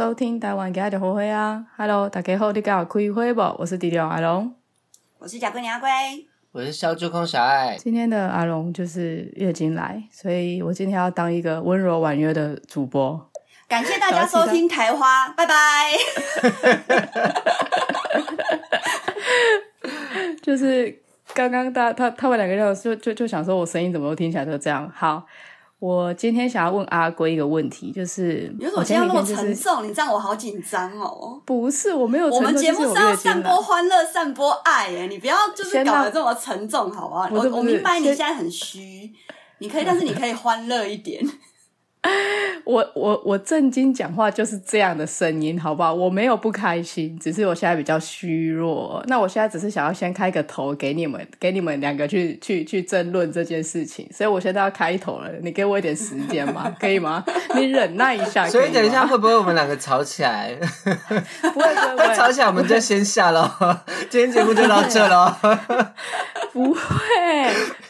收听台湾家的后会啊！Hello，大家好，你刚好开会不？我是迪龙阿龙，我是贾桂娘阿龟，我是小酒空小爱。今天的阿龙就是月经来，所以我今天要当一个温柔婉约的主播。感谢大家收听台花，拜拜。就是刚刚他他他们两个就就就想说，我声音怎么都听起来都这样。好，我今天想要问阿龟一个问题，就是你为什么今天那么沉重？你这样我好紧张哦。不是，我没有沉重。我们节目是要散播欢乐、散播爱哎，你不要就是搞得这么沉重，好不好？我我明白你现在很虚，你可以，但是你可以欢乐一点。我我我正经讲话就是这样的声音，好不好？我没有不开心，只是我现在比较虚弱。那我现在只是想要先开个头给你们，给你们两个去去去争论这件事情，所以我现在要开头了。你给我一点时间嘛？可以吗？你忍耐一下。所以等一下会不会我们两个吵起来？不 会不会，吵起来我们就先下了。今天节目就到这了。不会，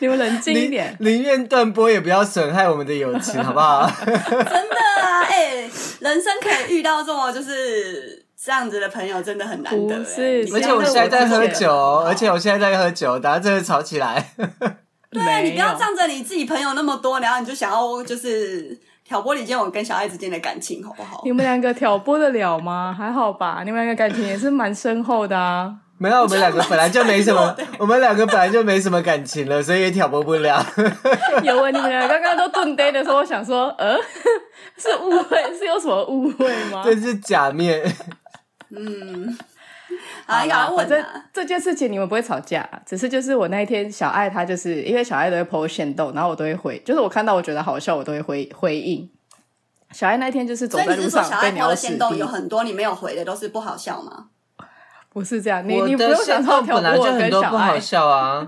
你们冷静一点，宁愿断播也不要损害我们的友情，好不好？真的啊，哎、欸，人生可以遇到这么就是这样子的朋友，真的很难得。不是，而且我现在在喝酒，而且我现在在喝酒，大家真的吵起来。对啊，你不要仗着你自己朋友那么多，然后你就想要就是挑拨离间我跟小爱之间的感情，好不好？你们两个挑拨得了吗？还好吧，你们两个感情也是蛮深厚的啊。没有，我们两个本来就没什么，我们两个本来就没什么感情了，所以也挑拨不了。有啊，你们俩刚刚都顿呆的时候，我想说，呃，是误会，是有什么误会吗？这是假面。嗯，哎呀，我这这件事情你们不会吵架，只是就是我那一天小爱她就是因为小爱都会 po 限动，然后我都会回，就是我看到我觉得好笑，我都会回回应。小爱那天就是走在路上被鸟屎滴，有很多你没有回的都是不好笑吗？不是这样，你你不用想说本来就很多不好笑啊！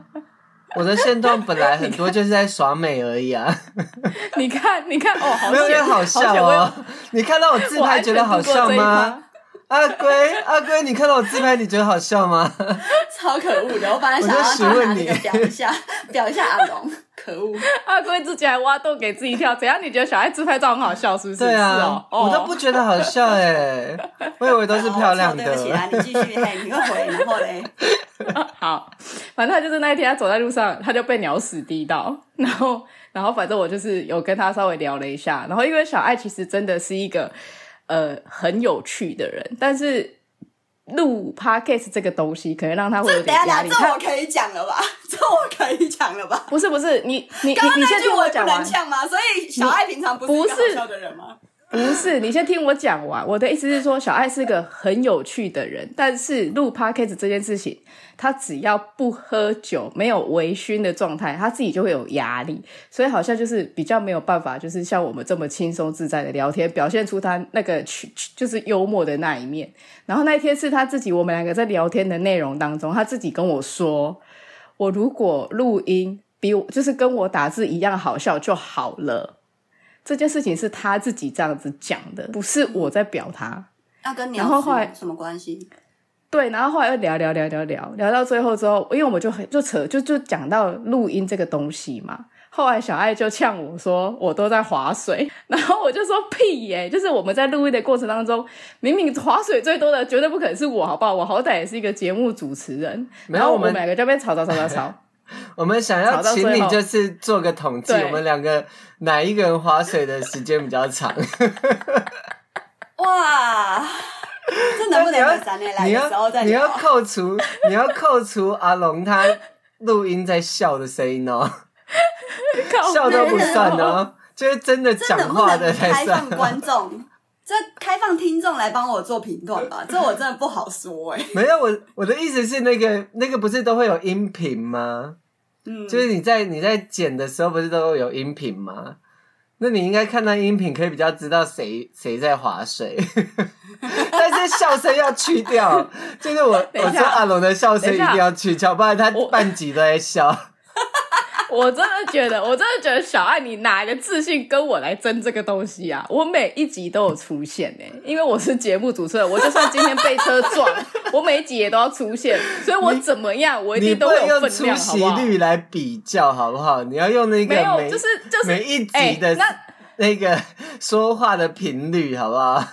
我的线段本来很多就是在耍美而已啊！你看，你看哦，没有觉得好笑哦！你看到我自拍觉得好笑吗？阿龟，阿龟，你看到我自拍你觉得好笑吗？超可恶的！我本来想要他你表一下，表一下阿龙。可恶！阿龟自己还挖洞给自己跳，怎样？你觉得小孩自拍照很好笑，是不是？对啊，我都不觉得好笑哎，我以为都是漂亮的。对不起啊，你继续，你会回，然后嘞，好，反正他就是那一天，他走在路上，他就被鸟屎滴到，然后，然后反正我就是有跟他稍微聊了一下，然后因为小爱其实真的是一个呃很有趣的人，但是。录 podcast 这个东西可能让他会有点压力。这我可以讲了吧？这我可以讲了吧？不是不是，你你刚刚你先听我讲完吗？所以小爱平常不是一个好笑的人吗？不是，你先听我讲完。我的意思是说，小爱是个很有趣的人，但是录 podcast 这件事情，他只要不喝酒、没有微醺的状态，他自己就会有压力，所以好像就是比较没有办法，就是像我们这么轻松自在的聊天，表现出他那个去就是幽默的那一面。然后那一天是他自己，我们两个在聊天的内容当中，他自己跟我说，我如果录音比我就是跟我打字一样好笑就好了。这件事情是他自己这样子讲的，不是我在表他。那跟然后后来什么关系？对，然后后来又聊聊聊聊聊聊到最后之后，因为我们就很就扯就就讲到录音这个东西嘛。后来小爱就呛我说，我都在划水，然后我就说屁耶，就是我们在录音的过程当中，明明划水最多的绝对不可能是我，好不好？我好歹也是一个节目主持人。然后我们两个就边吵吵吵吵吵。我们想要请你，就是做个统计，我们两个哪一个人划水的时间比较长？哇，这能不能等三年来的时候再聊？你要扣除，你要扣除阿龙他录音在笑的声音哦，笑都不算哦，就是真的讲话的才算。开放观众，这开放听众来帮我做评断吧，这我真的不好说哎。没有，我我的意思是那个那个不是都会有音频吗？嗯，就是你在你在剪的时候，不是都有音频吗？那你应该看到音频，可以比较知道谁谁在划水。但是笑声要去掉，就是我我说阿龙的笑声一定要去掉，不然他半集都在笑。我真的觉得，我真的觉得小爱，你哪来的自信跟我来争这个东西啊？我每一集都有出现呢、欸，因为我是节目主持人，我就算今天被车撞，我每一集也都要出现，所以我怎么样，我一定都有分量，好不好？出席率来比较好不好？你要用那个每没有，就是就是每一集的那那个说话的频率，好不好？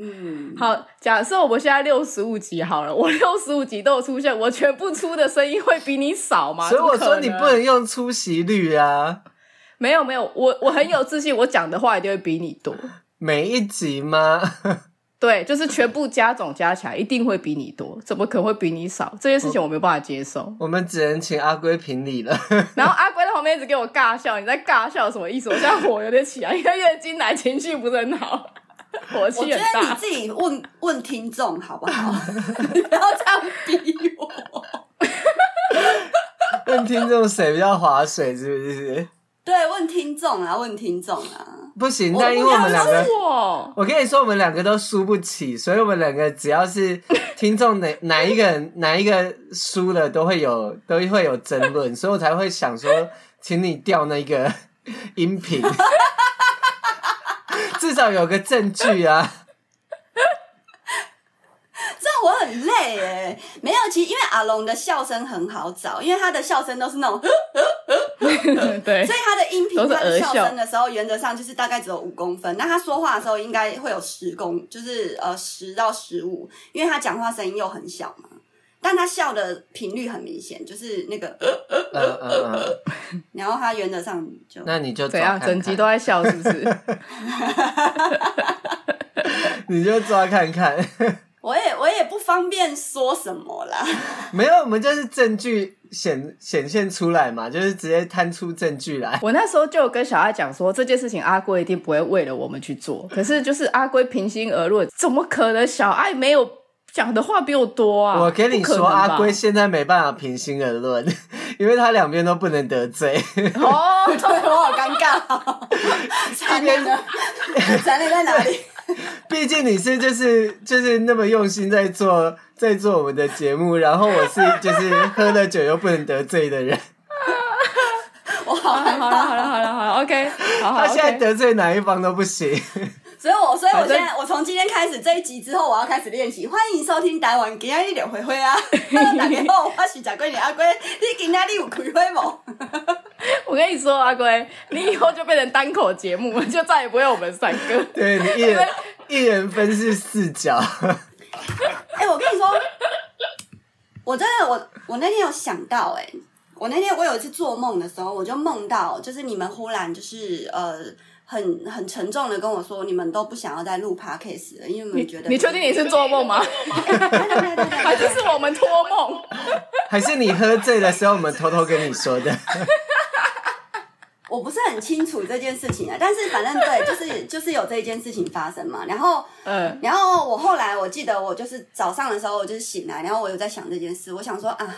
嗯，好，假设我们现在六十五集好了，我六十五集都有出现，我全部出的声音会比你少吗？所以我说你不能用出席率啊。没有没有，我我很有自信，我讲的话一定会比你多。每一集吗？对，就是全部加总加起来一定会比你多，怎么可能会比你少？这件事情我没有办法接受。我们只能请阿龟评理了。然后阿龟在旁边一直给我尬笑，你在尬笑什么意思？我现在火有点起来，因为月经来情绪不是很好。火气很大。我觉得你自己问问听众好不好？你不要这样逼我。问听众谁比较划水，是不是？对，问听众啊，问听众啊。不行，那因为我们两个，我，我跟你说，我们两个都输不起，所以我们两个只要是 听众哪哪一个人哪一个输了，都会有都会有争论，所以我才会想说，请你调那个音频。至少有个证据啊！这样我很累哎。没有，其实因为阿龙的笑声很好找，因为他的笑声都是那种，对，所以他的音频他的笑声的时候，原则上就是大概只有五公分。那他说话的时候应该会有十公，就是呃十到十五，因为他讲话声音又很小嘛。但他笑的频率很明显，就是那个，呃呃呃呃，然后他原则上就，那你就怎样，整集都在笑，是不是？你就抓看看。我也我也不方便说什么啦。没有，我们就是证据显显现出来嘛，就是直接摊出证据来。我那时候就跟小爱讲说，这件事情阿龟一定不会为了我们去做。可是就是阿龟平心而论，怎么可能小爱没有？讲的话比我多啊！我跟你说，阿龟现在没办法平心而论，因为他两边都不能得罪。哦，对，我好尴尬。残念的，残念在哪里？毕竟你是就是就是那么用心在做在做我们的节目，然后我是就是喝了酒又不能得罪的人。我好害怕。好了好了好了好了，OK。他现在得罪哪一方都不行。所以我，所以我现在，我从今天开始这一集之后，我要开始练习。欢迎收听台湾今天一点灰灰啊！大家好，我是贾桂你阿龟，你今天你有开会吗？我跟你说，阿龟，你以后就变成单口节目，就再也不会我们三个。对，你一人一人分饰四角。哎、欸，我跟你说，我真的，我我那天有想到、欸，哎，我那天我有一次做梦的时候，我就梦到，就是你们忽然就是呃。很 很沉重的跟我说，你们都不想要再录 podcast 了，因为你们觉得你确定你是做梦吗？还是是我们托梦？还是你喝醉的时候我们偷偷跟你说的？我不是很清楚这件事情啊，但是反正对，就是就是有这一件事情发生嘛。然后嗯，然后我后来我记得我就是早上的时候我就是醒来，然后我有在想这件事，我想说啊。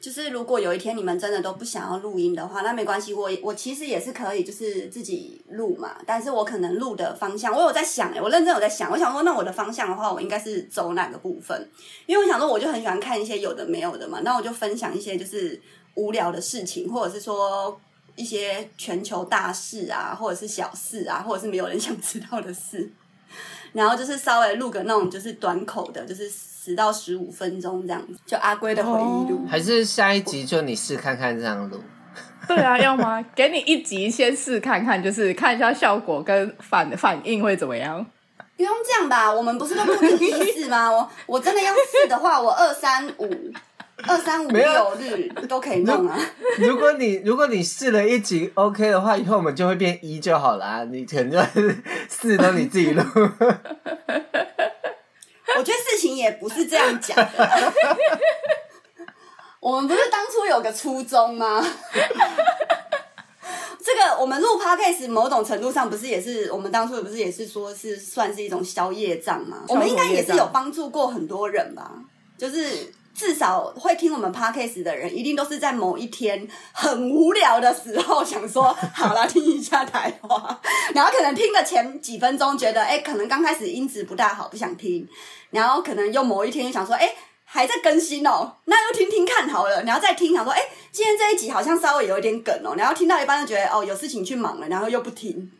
就是如果有一天你们真的都不想要录音的话，那没关系，我我其实也是可以，就是自己录嘛。但是我可能录的方向，我有在想，诶，我认真有在想，我想说，那我的方向的话，我应该是走哪个部分？因为我想说，我就很喜欢看一些有的没有的嘛，那我就分享一些就是无聊的事情，或者是说一些全球大事啊，或者是小事啊，或者是没有人想知道的事，然后就是稍微录个那种就是短口的，就是。十到十五分钟这样子，就阿龟的回忆录，还是下一集就你试看看这样录？对啊，要吗？给你一集先试看看，就是看一下效果跟反反应会怎么样？不用这样吧，我们不是都不定一次吗？我 我真的要试的话，我二三五二三五六日都可以弄啊。如果你如果你试了一集 OK 的话，以后我们就会变一就好了啊。你可能就 四都你自己录。我觉得事情也不是这样讲的。我们不是当初有个初衷吗？这个我们录 Podcast 某种程度上不是也是我们当初也不是也是说是算是一种消业障吗？我们应该也是有帮助过很多人吧？就是。至少会听我们 podcast 的人，一定都是在某一天很无聊的时候，想说好了听一下台话，然后可能听了前几分钟，觉得哎，可能刚开始音质不大好，不想听，然后可能又某一天又想说，哎，还在更新哦，那又听听看好了，然后再听，想说，哎，今天这一集好像稍微有一点梗哦，然后听到一半就觉得哦，有事情去忙了，然后又不听，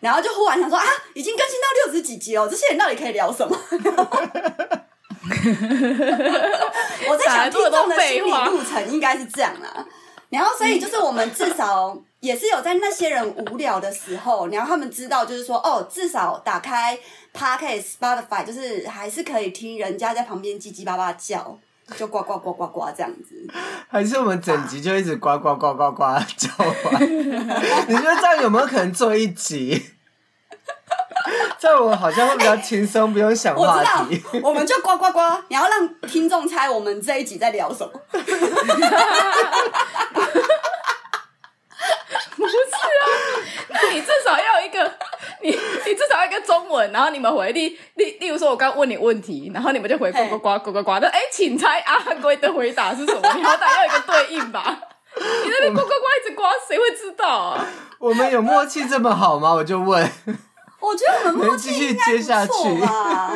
然后就忽然想说啊，已经更新到六十几集哦，这些人到底可以聊什么？我在想听众的心理路程应该是这样啦，然后所以就是我们至少也是有在那些人无聊的时候，然后他们知道，就是说，哦，至少打开 Podcast Spotify，就是还是可以听人家在旁边叽叽巴巴叫，就呱呱呱呱呱这样子。还是我们整集就一直呱呱呱呱呱叫完？你觉得这样有没有可能做一集？这样我好像会比较轻松，不用想话题。我知道，我们就呱呱呱，然后让听众猜我们这一集在聊什么。不是啊，那你至少要一个，你你至少要一个中文，然后你们回例例例如说，我刚问你问题，然后你们就回呱呱呱呱呱呱的，哎，请猜阿龟的回答是什么？你好歹要一个对应吧？你那边呱呱呱一直呱，谁会知道啊？我们有默契这么好吗？我就问。我觉得我们默契应该不错吧？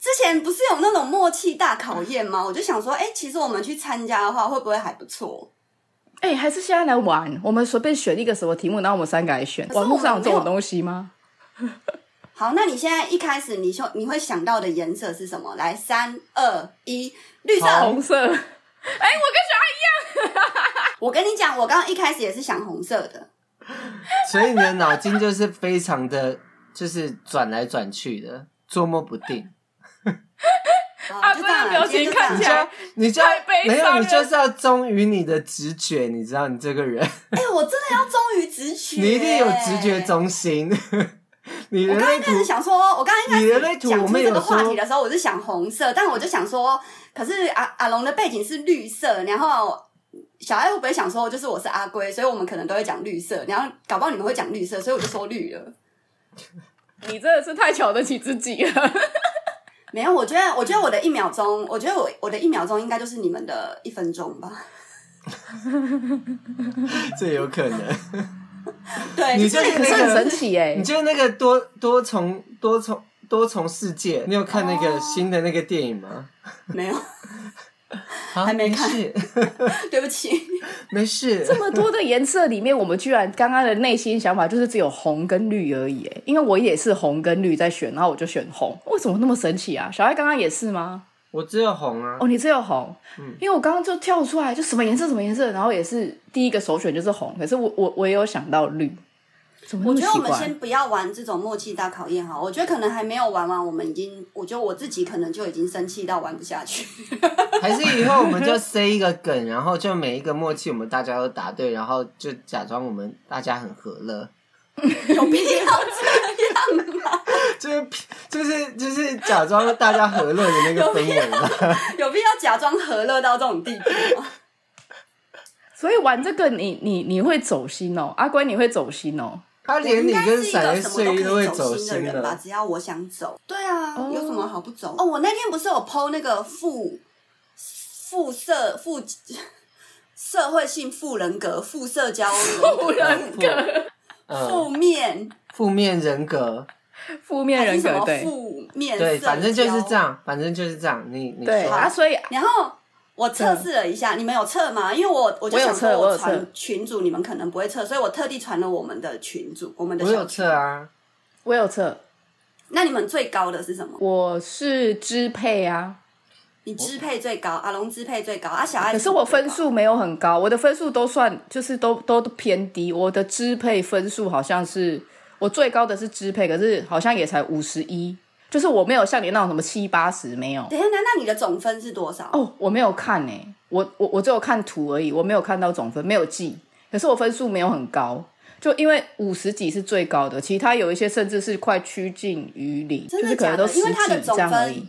之前不是有那种默契大考验吗？我就想说，哎，其实我们去参加的话，会不会还不错？哎、欸，还是现在来玩？我们随便选一个什么题目，然后我们三个来选。网络上有这种东西吗？好，那你现在一开始你就你会想到的颜色是什么？来，三二一，绿色、红色。哎、欸，我跟小爱一样。我跟你讲，我刚刚一开始也是想红色的。所以你的脑筋就是非常的，就是转来转去的，捉摸不定。阿龟的表情看起来，你就没有，你就是要忠于你的直觉，你知道，你这个人。哎、欸，我真的要忠于直觉，你一定有直觉中心。我刚刚开始想说，我刚刚一开始讲出这个话题的时候，我是想红色，但我就想说，可是阿阿龙的背景是绿色，然后小爱会不会想说，就是我是阿龟，所以我们可能都会讲绿色，然后搞不好你们会讲绿色，所以我就说绿了。你真的是太瞧得起自己了。没有，我觉得，我觉得我的一秒钟，我觉得我我的一秒钟应该就是你们的一分钟吧。这有可能。对，你就是那个很神奇哎，你就是那个多多重多重多重世界，你有看那个新的那个电影吗？哦、没有。还没看，对不起，没事。这么多的颜色里面，我们居然刚刚的内心想法就是只有红跟绿而已。哎，因为我也是红跟绿在选，然后我就选红。为什么那么神奇啊？小爱刚刚也是吗？我只有红啊。哦，你只有红。嗯，因为我刚刚就跳出来，就什么颜色什么颜色，然后也是第一个首选就是红。可是我我我也有想到绿。我觉得我们先不要玩这种默契大考验哈，我觉得可能还没有玩完，我们已经，我觉得我自己可能就已经生气到玩不下去。还是以后我们就塞一个梗，然后就每一个默契我们大家都答对，然后就假装我们大家很和乐。有必要这样吗？就是就是就是假装大家和乐的那个氛围吗？有必要假装和乐到这种地步吗？所以玩这个你，你你你会走心哦，阿龟你会走心哦。他连你跟闪什么都会走心的人吧？只要我想走，对啊，oh. 有什么好不走？哦，我那天不是有 PO 那个负负社负社会性负人格负社交负 人格负面 负面人格负面人格对负面对，反正就是这样，反正就是这样。你你对啊，所以然后。我测试了一下，嗯、你们有测吗？因为我我就想说，我传群主，你们可能不会测，所以我特地传了我们的群主，我们的小群。我有测啊，我有测。那你们最高的是什么？我是支配啊，你支配最高，阿龙支配最高，啊小爱。可是我分数没有很高，我的分数都算就是都都偏低，我的支配分数好像是我最高的是支配，可是好像也才五十一。就是我没有像你那种什么七八十没有。等一下，那那你的总分是多少？哦，我没有看诶，我我我只有看图而已，我没有看到总分，没有记。可是我分数没有很高，就因为五十几是最高的，其他有一些甚至是快趋近于零，真的假的？就是可能都十几因为他的总分而已。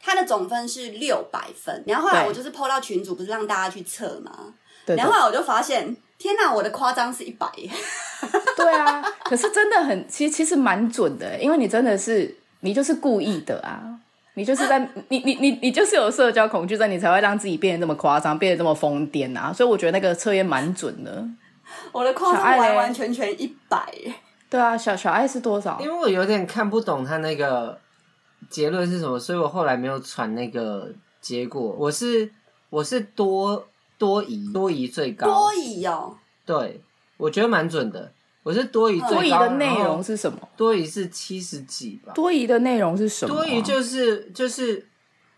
他的总分是六百分，然后后来我就是 PO 到群组，不是让大家去测吗？对。然后后来我就发现，天哪，我的夸张是一百。对啊，可是真的很，其实其实蛮准的，因为你真的是。你就是故意的啊！你就是在你你你你就是有社交恐惧症，你才会让自己变得这么夸张，变得这么疯癫啊！所以我觉得那个测验蛮准的。我的夸张完完全全一百。对啊，小小爱是多少？因为我有点看不懂他那个结论是什么，所以我后来没有传那个结果。我是我是多多疑多疑最高多疑哦。对，我觉得蛮准的。我是多疑，多疑的内容是什么？多疑是七十几吧。多疑的内容是什么？多疑就是就是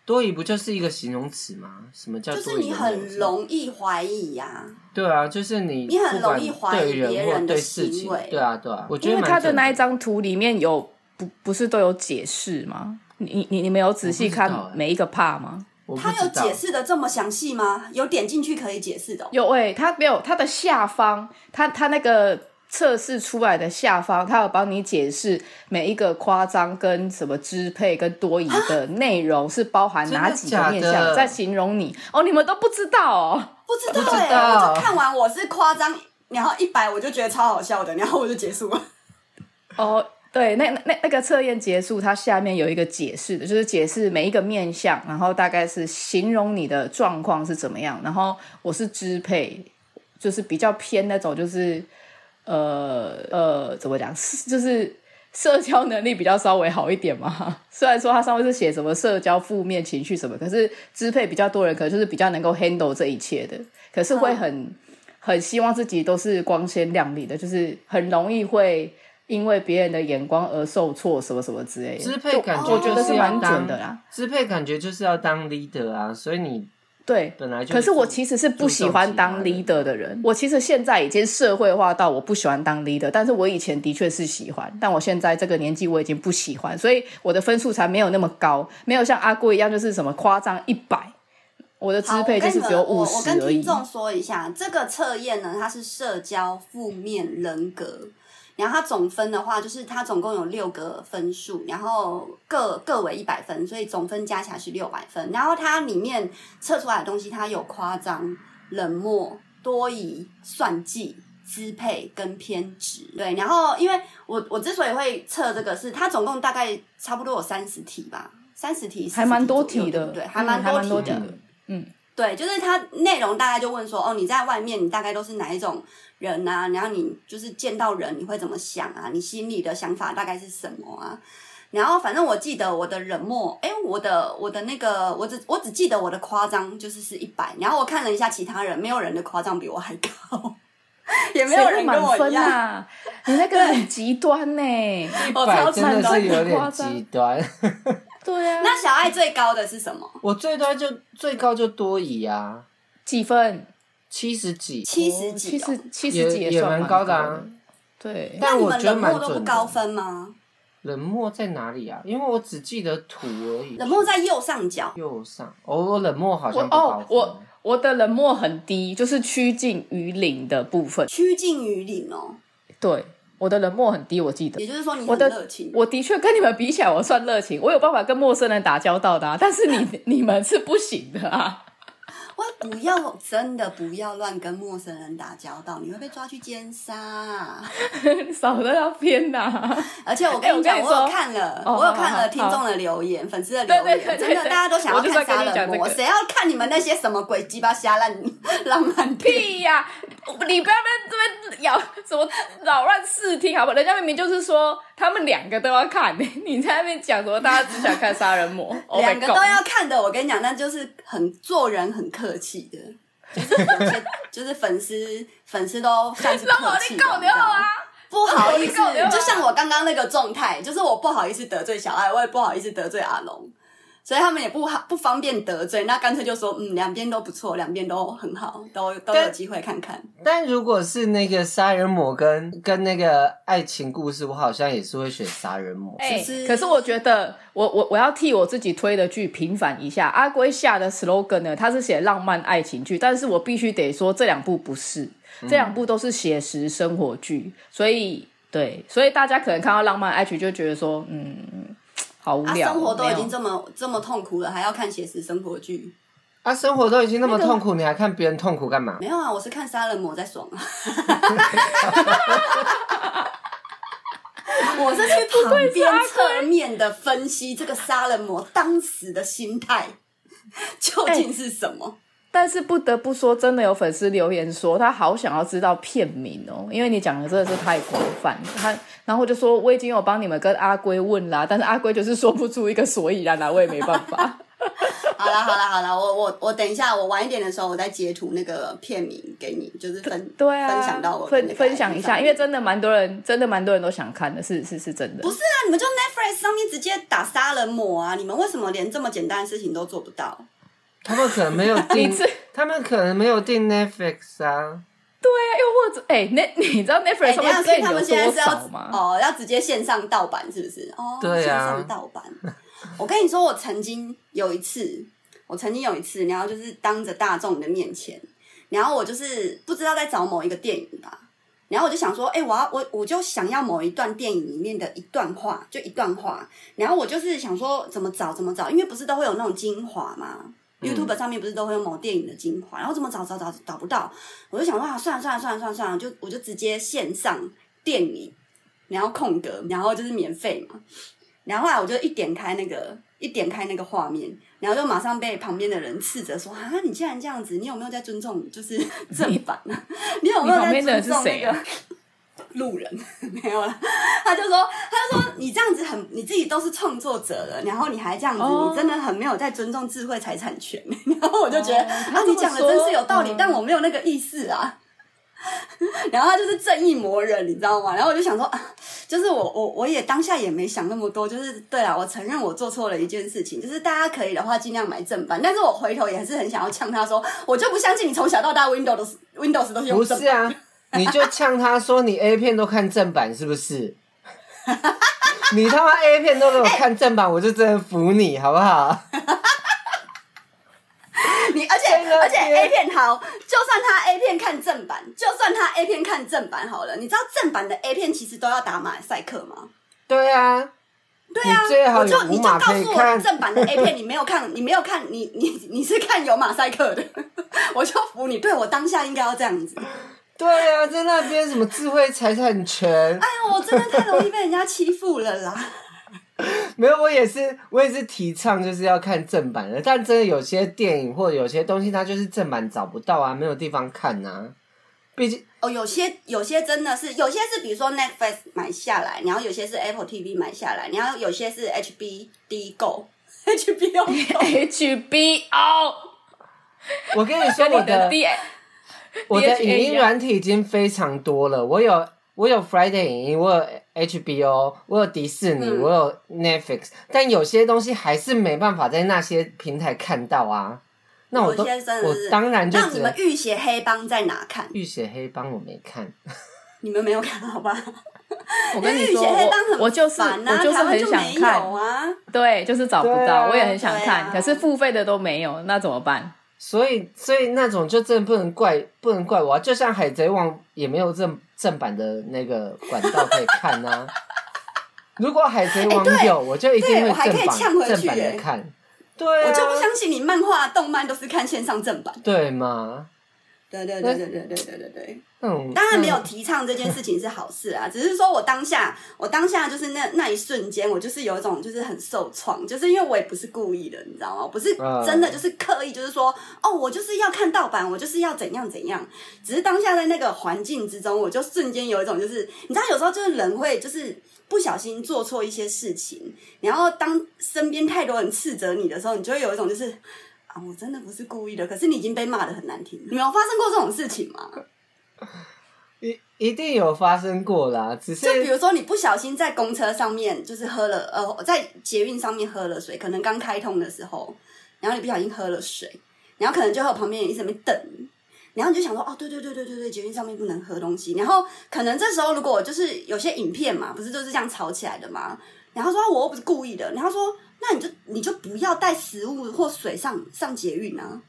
多疑不就是一个形容词吗？什么叫多疑？就是你很容易怀疑呀、啊。对啊，就是你，你很容易怀疑别人的行为。对啊，对啊，我觉得因为他的那一张图里面有不不是都有解释吗？你你你没有仔细看每一个 part 吗？他有解释的这么详细吗？有点进去可以解释的、哦。有诶、欸，他没有，他的下方，他他那个。测试出来的下方，他有帮你解释每一个夸张跟什么支配跟多疑的内容是包含哪几个面向，在形容你哦，你们都不知道哦，不知道哎、欸，我就看完我是夸张，然后一百我就觉得超好笑的，然后我就结束了。哦，对，那那那个测验结束，它下面有一个解释的，就是解释每一个面向，然后大概是形容你的状况是怎么样，然后我是支配，就是比较偏那种就是。呃呃，怎么讲？就是社交能力比较稍微好一点嘛。虽然说他上面是写什么社交负面情绪什么，可是支配比较多人，可能就是比较能够 handle 这一切的。可是会很、嗯、很希望自己都是光鲜亮丽的，就是很容易会因为别人的眼光而受挫，什么什么之类的。支配感觉就是蛮准的啦。支配感觉就是要当 leader 啊，所以你。对，本来就。可是我其实是不喜欢当 leader 的人。我其实现在已经社会化到我不喜欢当 leader，但是我以前的确是喜欢。但我现在这个年纪我已经不喜欢，所以我的分数才没有那么高，没有像阿贵一样就是什么夸张一百。我的支配就是只有五十而已。我跟听众说一下，这个测验呢，它是社交负面人格。然后它总分的话，就是它总共有六个分数，然后各各为一百分，所以总分加起来是六百分。然后它里面测出来的东西，它有夸张、冷漠、多疑、算计、支配跟偏执。对，然后因为我我之所以会测这个是，是它总共大概差不多有三十题吧，三十题，题还蛮多题的，对，还蛮多题的，嗯。对，就是它内容大概就问说，哦，你在外面你大概都是哪一种人啊？然后你就是见到人你会怎么想啊？你心里的想法大概是什么啊？然后反正我记得我的冷漠，哎，我的我的那个，我只我只记得我的夸张就是是一百。然后我看了一下其他人，没有人的夸张比我还高，也没有人跟我一样。啊、你那个很极端呢，一百真的是有点极端。对啊，那小爱最高的是什么？我最多就最高就多疑啊，几分？七十几，七十几，七十七十几也蛮高的啊。对，但我觉得蛮准的。冷漠都不高分吗？冷漠在哪里啊？因为我只记得土而已。冷漠在右上角。右上，哦，我冷漠好像不高分。哦，我我的冷漠很低，就是趋近于零的部分。趋近于零哦。对。我的冷漠很低，我记得。也就是说，你很热情。我的，我的确跟你们比起来，我算热情。我有办法跟陌生人打交道的啊，但是你 你们是不行的啊。我不要，真的不要乱跟陌生人打交道，你会被抓去奸杀。少在那边呐！而且我跟你讲，欸，我，有看了，哦，我有看了听众的留言，粉丝的留言，真的大家都想要看杀人魔，谁，这个，要看你们那些什么鬼鸡巴瞎烂浪漫屁呀，啊！你不要在这边咬什么扰乱视听，好不好？人家明明就是说他们两个都要看，你在那边讲什么？大家只想看杀人魔，两个都要看的。我跟你讲，那就是很做人很客气的，就是有些就是粉丝粉丝都算是客气的，不好意思，就像我刚刚那个状态，就是我不好意思得罪小爱，我也不好意思得罪阿龙。所以他们也不好不方便得罪，那干脆就说，嗯，两边都不错，两边都很好，都都有机会看看。但如果是那个杀人魔跟跟那个爱情故事，我好像也是会选杀人魔。哎、欸，可是我觉得我我我要替我自己推的剧平反一下。阿圭下的 slogan 呢，他是写浪漫爱情剧，但是我必须得说这两部不是，这两部都是写实生活剧，所以对，所以大家可能看到浪漫爱情就觉得说，嗯。好无聊，啊，生活都已经这么这么痛苦了，还要看写实生活剧？啊，生活都已经那么痛苦，那个，你还看别人痛苦干嘛？没有啊，我是看杀人魔在爽啊！我是去旁边侧面的分析这个杀人魔当时的心态究竟是什么。欸但是不得不说，真的有粉丝留言说他好想要知道片名哦，因为你讲的真的是太广泛。他然后就说我已经有帮你们跟阿龟问啦，但是阿龟就是说不出一个所以然来，我也没办法。好了好了好了，我我我等一下，我晚一点的时候，我再截图那个片名给你，就是分对啊，分享到我分分享一下，因为真的蛮多人，真的蛮多人都想看的，是是是真的。不是啊，你们就 Netflix 上面直接打杀人魔啊！你们为什么连这么简单的事情都做不到？他们可能没有 订，他们可能没有订 Netflix 啊。对啊，又或者哎，那、欸、你知道 Netflix 上面所以他们现在是要吗？哦，要直接线上盗版是不是？哦，对啊，线上盗版。我跟你说，我曾经有一次，我曾经有一次，然后就是当着大众的面前，然后我就是不知道在找某一个电影吧，然后我就想说，哎、欸，我要我我就想要某一段电影里面的一段话，就一段话，然后我就是想说怎么找怎么找，因为不是都会有那种精华吗？YouTube 上面不是都会有某电影的精华，然后怎么找找找找不到，我就想说啊，算了算了算了算了算了，就我就直接线上电影，然后空格，然后就是免费嘛，然后后来我就一点开那个一点开那个画面，然后就马上被旁边的人斥责说啊，你既然这样子，你有没有在尊重就是正版呢？你，你有没有在尊重那个？路人 没有了，他就说，他就说你这样子很，你自己都是创作者了，然后你还这样子，oh. 你真的很没有在尊重智慧财产权。然后我就觉得、oh. 啊，你讲的真是有道理，oh. 但我没有那个意思啊。然后他就是正义魔人，你知道吗？然后我就想说，啊、就是我我我也当下也没想那么多，就是对啊，我承认我做错了一件事情，就是大家可以的话尽量买正版，但是我回头也还是很想要呛他说，我就不相信你从小到大 Windows Windows 都是用正版。你就呛他说你 A 片都看正版是不是？你他妈 A 片都给我看正版，欸、我就真的服你好不好？你而且而且 A 片好，就算他 A 片看正版，就算他 A 片看正版好了，你知道正版的 A 片其实都要打马赛克吗？对啊，对啊，我就你就告诉我正版的 A 片你没有看，你没有看，你你你是看有马赛克的，我就服你。对，我当下应该要这样子。对啊，在那边什么智慧财产权？哎呀，我真的太容易被人家欺负了啦！没有，我也是，我也是提倡就是要看正版的，但真的有些电影或者有些东西，它就是正版找不到啊，没有地方看呐、啊。毕竟哦，有些有些真的是，有些是比如说 Netflix 买下来，然后有些是 Apple TV 买下来，然后有些是 HBD Go，HBO HBO。我跟你说，我的。我的影音软体已经非常多了，我有我有 Friday 影音，我有 HBO，我有迪士尼，嗯、我有 Netflix，但有些东西还是没办法在那些平台看到啊。那我都我当然就。那你们浴血黑帮在哪看？浴血黑帮我没看。你们没有看好吧？我跟你说，我我就是我就是很想看啊，对，就是找不到，啊、我也很想看，啊、可是付费的都没有，那怎么办？所以，所以那种就真的不能怪，不能怪我啊！就像《海贼王》也没有正正版的那个管道可以看啊。如果《海贼王》有，欸、我就一定会正版正版的看。对啊，我就不相信你漫画、动漫都是看线上正版，对吗？对对对对对对对对对，嗯，当然没有提倡这件事情是好事啊，只是说我当下，我当下就是那那一瞬间，我就是有一种就是很受创，就是因为我也不是故意的，你知道吗？我不是真的就是刻意，就是说哦，我就是要看盗版，我就是要怎样怎样，只是当下在那个环境之中，我就瞬间有一种就是，你知道，有时候就是人会就是不小心做错一些事情，然后当身边太多人斥责你的时候，你就会有一种就是。啊，我真的不是故意的，可是你已经被骂的很难听。你没有发生过这种事情吗？一一定有发生过啦，只是就比如说你不小心在公车上面就是喝了，呃，在捷运上面喝了水，可能刚开通的时候，然后你不小心喝了水，然后可能就和旁边人一直在那等，然后你就想说，哦，对对对对对对，捷运上面不能喝东西，然后可能这时候如果就是有些影片嘛，不是就是这样吵起来的嘛，然后说我又不是故意的，然后说。那你就你就不要带食物或水上上捷运啊，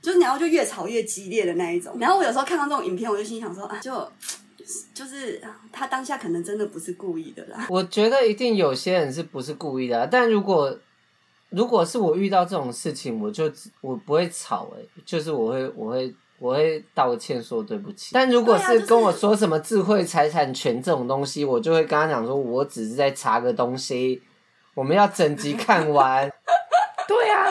就是然后就越吵越激烈的那一种。然后我有时候看到这种影片，我就心想说啊，就就是他当下可能真的不是故意的啦。我觉得一定有些人是不是故意的啊，但如果如果是我遇到这种事情，我就我不会吵欸，就是我会我会我会道歉说对不起。但如果是跟我说什么智慧财产权这种东西，我就会跟他讲说，我只是在查个东西。我们要整集看完，对啊，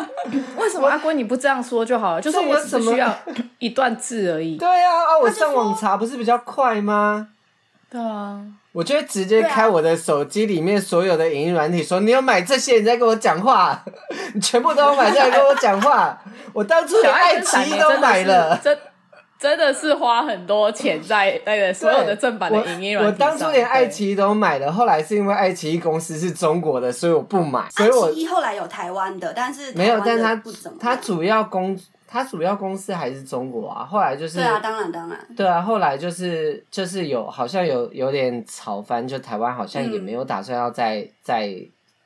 为什么阿龟你不这样说就好了？就是我只需要一段字而已。对啊，啊，我上网查不是比较快吗？对啊，我就会直接开我的手机里面所有的影音软体，说你有买这些，你在跟我讲话，你全部都有买下来跟我讲话。我当初连爱奇艺都买了。真真的是花很多钱在那个所有的正版的影音软件。我当初连爱奇艺都买了，后来是因为爱奇艺公司是中国的，所以我不买。所以我爱奇艺后来有台湾的，但是没有，但是它它主要公它主要公司还是中国啊。后来就是对啊，当然当然对啊，后来就是就是有好像有有点吵翻，就台湾好像也没有打算要再、嗯、再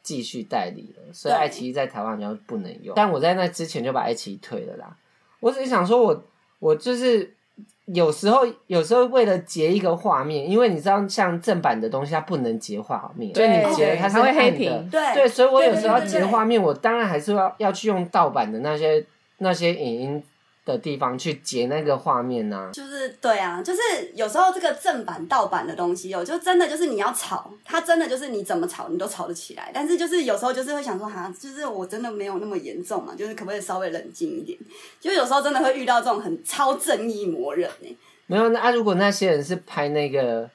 继续代理了，所以爱奇艺在台湾好像不能用。但我在那之前就把爱奇艺退了啦。我只是想说我。我就是有时候，有时候为了截一个画面，因为你知道，像正版的东西它不能截画面，所以你截它是会黑屏。对对，所以我有时候要截画面，我当然还是要要去用盗版的那些那些影音。的地方去截那个画面呢、啊？就是对啊，就是有时候这个正版盗版的东西哦，就真的就是你要吵，它真的就是你怎么吵你都吵得起来。但是就是有时候就是会想说，哈，就是我真的没有那么严重嘛，就是可不可以稍微冷静一点？就有时候真的会遇到这种很超正义魔人呢。没有，那、啊、如果那些人是拍那个。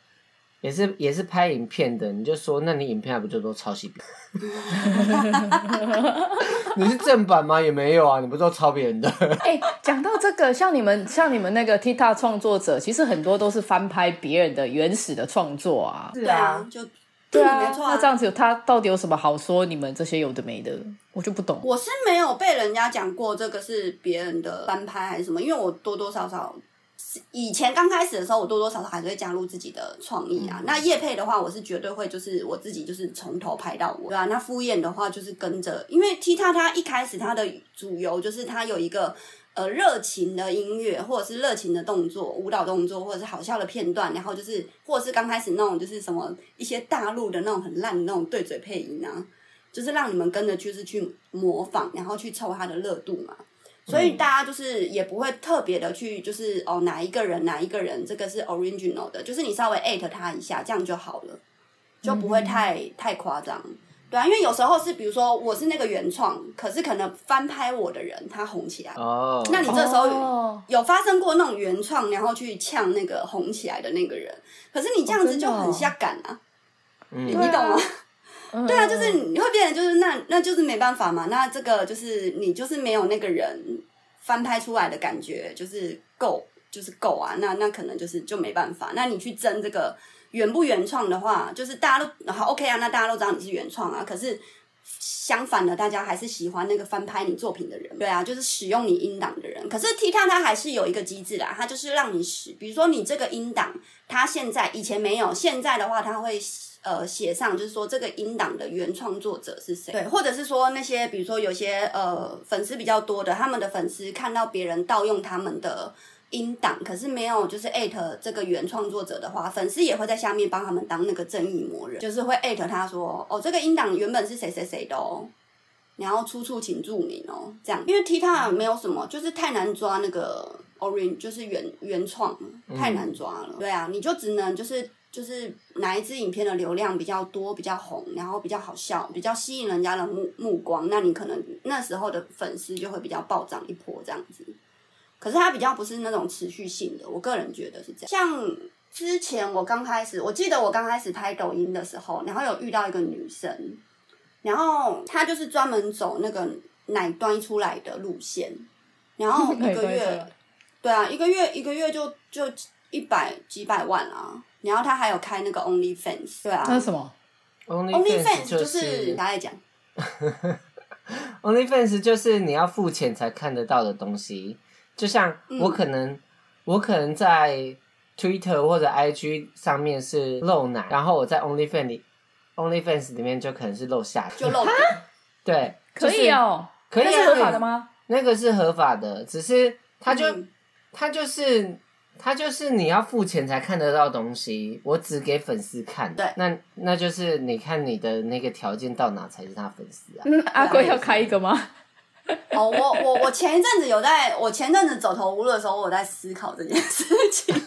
也是也是拍影片的，你就说，那你影片还不就都抄袭别人？你是正版吗？也没有啊，你不都抄别人的？哎、欸，讲到这个，像你们像你们那个 TikTok 创作者，其实很多都是翻拍别人的原始的创作啊。是啊，就对啊，没错啊。那这样子，他到底有什么好说？你们这些有的没的，我就不懂。我是没有被人家讲过这个是别人的翻拍还是什么，因为我多多少少。以前刚开始的时候，我多多少少还是会加入自己的创意啊。嗯、那叶配的话，我是绝对会就是我自己就是从头拍到尾，对啊。那敷衍的话就是跟着，因为 TikTok 它一开始他的主流就是他有一个呃热情的音乐，或者是热情的动作、舞蹈动作，或者是好笑的片段，然后就是或者是刚开始那种就是什么一些大陆的那种很烂的那种对嘴配音啊，就是让你们跟着就是去模仿，然后去凑它的热度嘛。所以大家就是也不会特别的去，就是哦哪一个人哪一个人这个是 original 的，就是你稍微 at 他一下，这样就好了，就不会太、嗯、太夸张，对啊，因为有时候是比如说我是那个原创，可是可能翻拍我的人他红起来哦，那你这时候有，有发生过那种原创然后去呛那个红起来的那个人，可是你这样子就很瞎赶啊，哦、你你懂吗？对啊，就是你会变得就是那那就是没办法嘛，那这个就是你就是没有那个人翻拍出来的感觉，就是够就是够啊，那那可能就是就没办法。那你去争这个原不原创的话，就是大家都好 OK 啊，那大家都知道你是原创啊。可是相反的，大家还是喜欢那个翻拍你作品的人，对啊，就是使用你音档的人。可是 TikTok 它还是有一个机制啦，它就是让你使，比如说你这个音档，它现在以前没有，现在的话它会。呃，写上就是说这个音档的原创作者是谁？对，或者是说那些比如说有些呃粉丝比较多的，他们的粉丝看到别人盗用他们的音档，可是没有就是艾特这个原创作者的话，粉丝也会在下面帮他们当那个正义魔人，就是会艾特他说哦，这个音档原本是谁谁谁的哦，然后出处请注明哦，这样，因为 TikTok 没有什么，就是太难抓那个 origin，就是原原创太难抓了，嗯、对啊，你就只能就是。就是哪一支影片的流量比较多、比较红，然后比较好笑、比较吸引人家的目目光，那你可能那时候的粉丝就会比较暴涨一波这样子。可是它比较不是那种持续性的，我个人觉得是这样。像之前我刚开始，我记得我刚开始拍抖音的时候，然后有遇到一个女生，然后她就是专门走那个奶端出来的路线，然后 一个月，对啊，一个月一个月就就一百几百万啊。然后他还有开那个 OnlyFans，对啊。那是什么？OnlyFans 就是大概讲。OnlyFans 就是你要付钱才看得到的东西，就像我可能、嗯、我可能在 Twitter 或者 IG 上面是露奶，然后我在 OnlyFans 里 OnlyFans 里面就可能是露下体，就露。对，可以哦，可以，是合法的吗？那个是合法的，只是他就他、嗯、就是。他就是你要付钱才看得到东西，我只给粉丝看。对，那那就是你看你的那个条件到哪才是他粉丝啊？嗯，阿贵要开一个吗？哦，我我我前一阵子有在，我前阵子走投无路的时候，我在思考这件事情。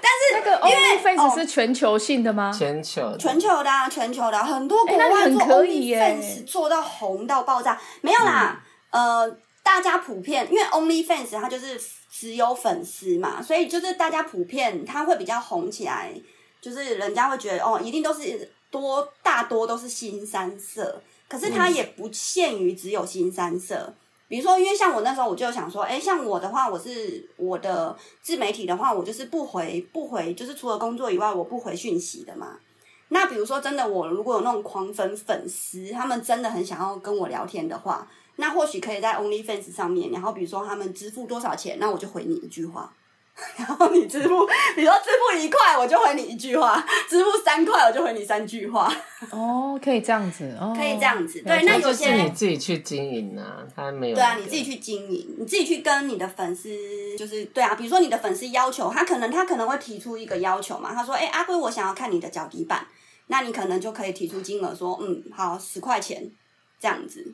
但是那个 OnlyFans 是全球性的吗？全球，全球的啊，全球的，很多国外做 OnlyFans 做到红到爆炸，没有啦，嗯、呃。大家普遍因为 OnlyFans 它就是只有粉丝嘛，所以就是大家普遍它会比较红起来，就是人家会觉得哦，一定都是多大多都是新三色，可是它也不限于只有新三色。嗯比如说，因为像我那时候，我就想说，哎，像我的话，我是我的自媒体的话，我就是不回不回，就是除了工作以外，我不回讯息的嘛。那比如说，真的我如果有那种狂粉粉丝，他们真的很想要跟我聊天的话，那或许可以在 OnlyFans 上面，然后比如说他们支付多少钱，那我就回你一句话。然后你支付，比如说支付一块，我就回你一句话；支付三块，我就回你三句话。哦，可以这样子，哦，可以这样子。对，那有些你自己去经营啊，他没有。对啊，你自己去经营，你自己去跟你的粉丝，就是对啊，比如说你的粉丝要求他，可能他可能会提出一个要求嘛，他说：“哎，阿龟，我想要看你的脚底板。”那你可能就可以提出金额说：“嗯，好，十块钱这样子。”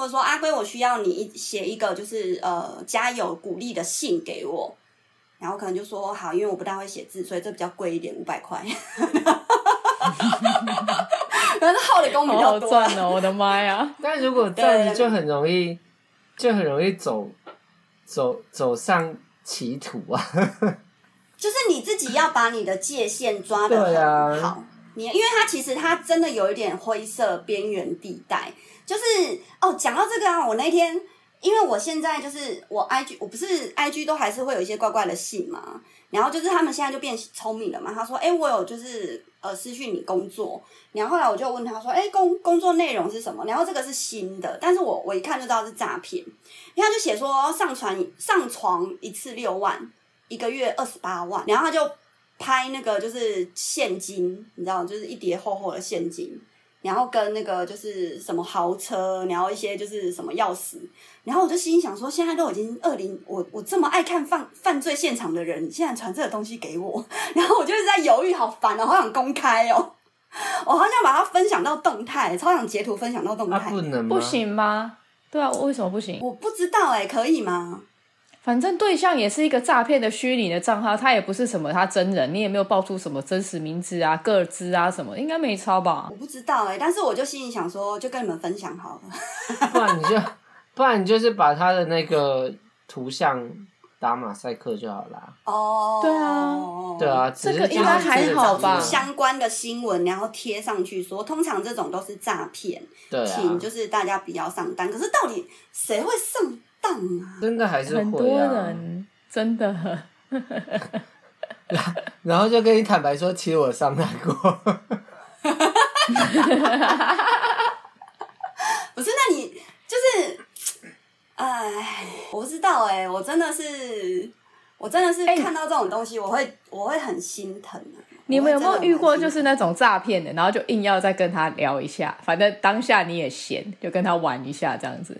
或者说：“阿龟，我需要你写一个就是呃加油鼓励的信给我。”然后可能就说好，因为我不大会写字，所以这比较贵一点，五百块。可能耗的功比较多。好赚哦！我的妈呀！但如果这样子就很容易，就很容易走走走上歧途啊。就是你自己要把你的界限抓得很好。因为它其实它真的有一点灰色边缘地带。就是哦，讲到这个啊，我那天。因为我现在就是我 IG，我不是 IG 都还是会有一些怪怪的信嘛，然后就是他们现在就变聪明了嘛。他说：“哎，我有就是呃私讯你工作。”然后后来我就问他说：“哎，工工作内容是什么？”然后这个是新的，但是我我一看就知道是诈骗，然后他就写说上传上床一次六万，一个月二十八万，然后他就拍那个就是现金，你知道，就是一叠厚厚的现金。然后跟那个就是什么豪车，然后一些就是什么钥匙，然后我就心想说，现在都已经二零，我我这么爱看犯犯罪现场的人，现在传这个东西给我，然后我就是在犹豫，好烦哦，好想公开哦，我好想把它分享到动态，超想截图分享到动态，啊、不能不行吗？对啊，为什么不行？我不知道哎，可以吗？反正对象也是一个诈骗的虚拟的账号，他也不是什么他真人，你也没有报出什么真实名字啊、个资啊什么，应该没抄吧？我不知道哎、欸，但是我就心里想说，就跟你们分享好了。不然你就，不然你就是把他的那个图像打马赛克就好了。哦，对啊，对啊，这个应该还好吧？相关的新闻然后贴上去说，通常这种都是诈骗，对啊，请就是大家不要上当。可是到底谁会上？真的还是很多人真的，然 然后就跟你坦白说，其实我上当过，不是？那你就是，哎，我不知道哎、欸，我真的是，我真的是看到这种东西，我会我会很心疼啊。你们有没有遇过就是那种诈骗的，然后就硬要再跟他聊一下，反正当下你也闲，就跟他玩一下这样子。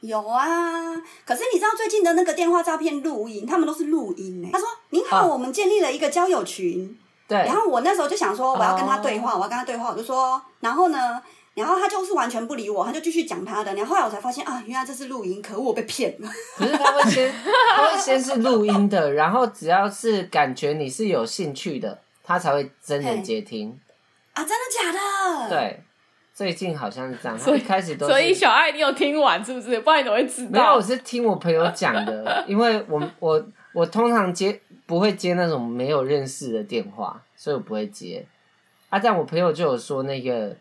有啊，可是你知道最近的那个电话诈骗录音，他们都是录音呢。他说：“您好，我们建立了一个交友群。”对。然后我那时候就想说，我要跟他对话，我要跟他对话，我就说，然后呢，然后他就是完全不理我，他就继续讲他的。然后后来我才发现啊，原来这是录音，可恶，我被骗了。可是他会先，他会先是录音的，然后只要是感觉你是有兴趣的，他才会真人接听。啊，真的假的？对。最近好像是这样，所以一开始都是。所以小爱，你有听完是不是？不然你怎么会知道？没有，我是听我朋友讲的，因为我我我通常接不会接那种没有认识的电话，所以我不会接。啊，但我朋友就有说那个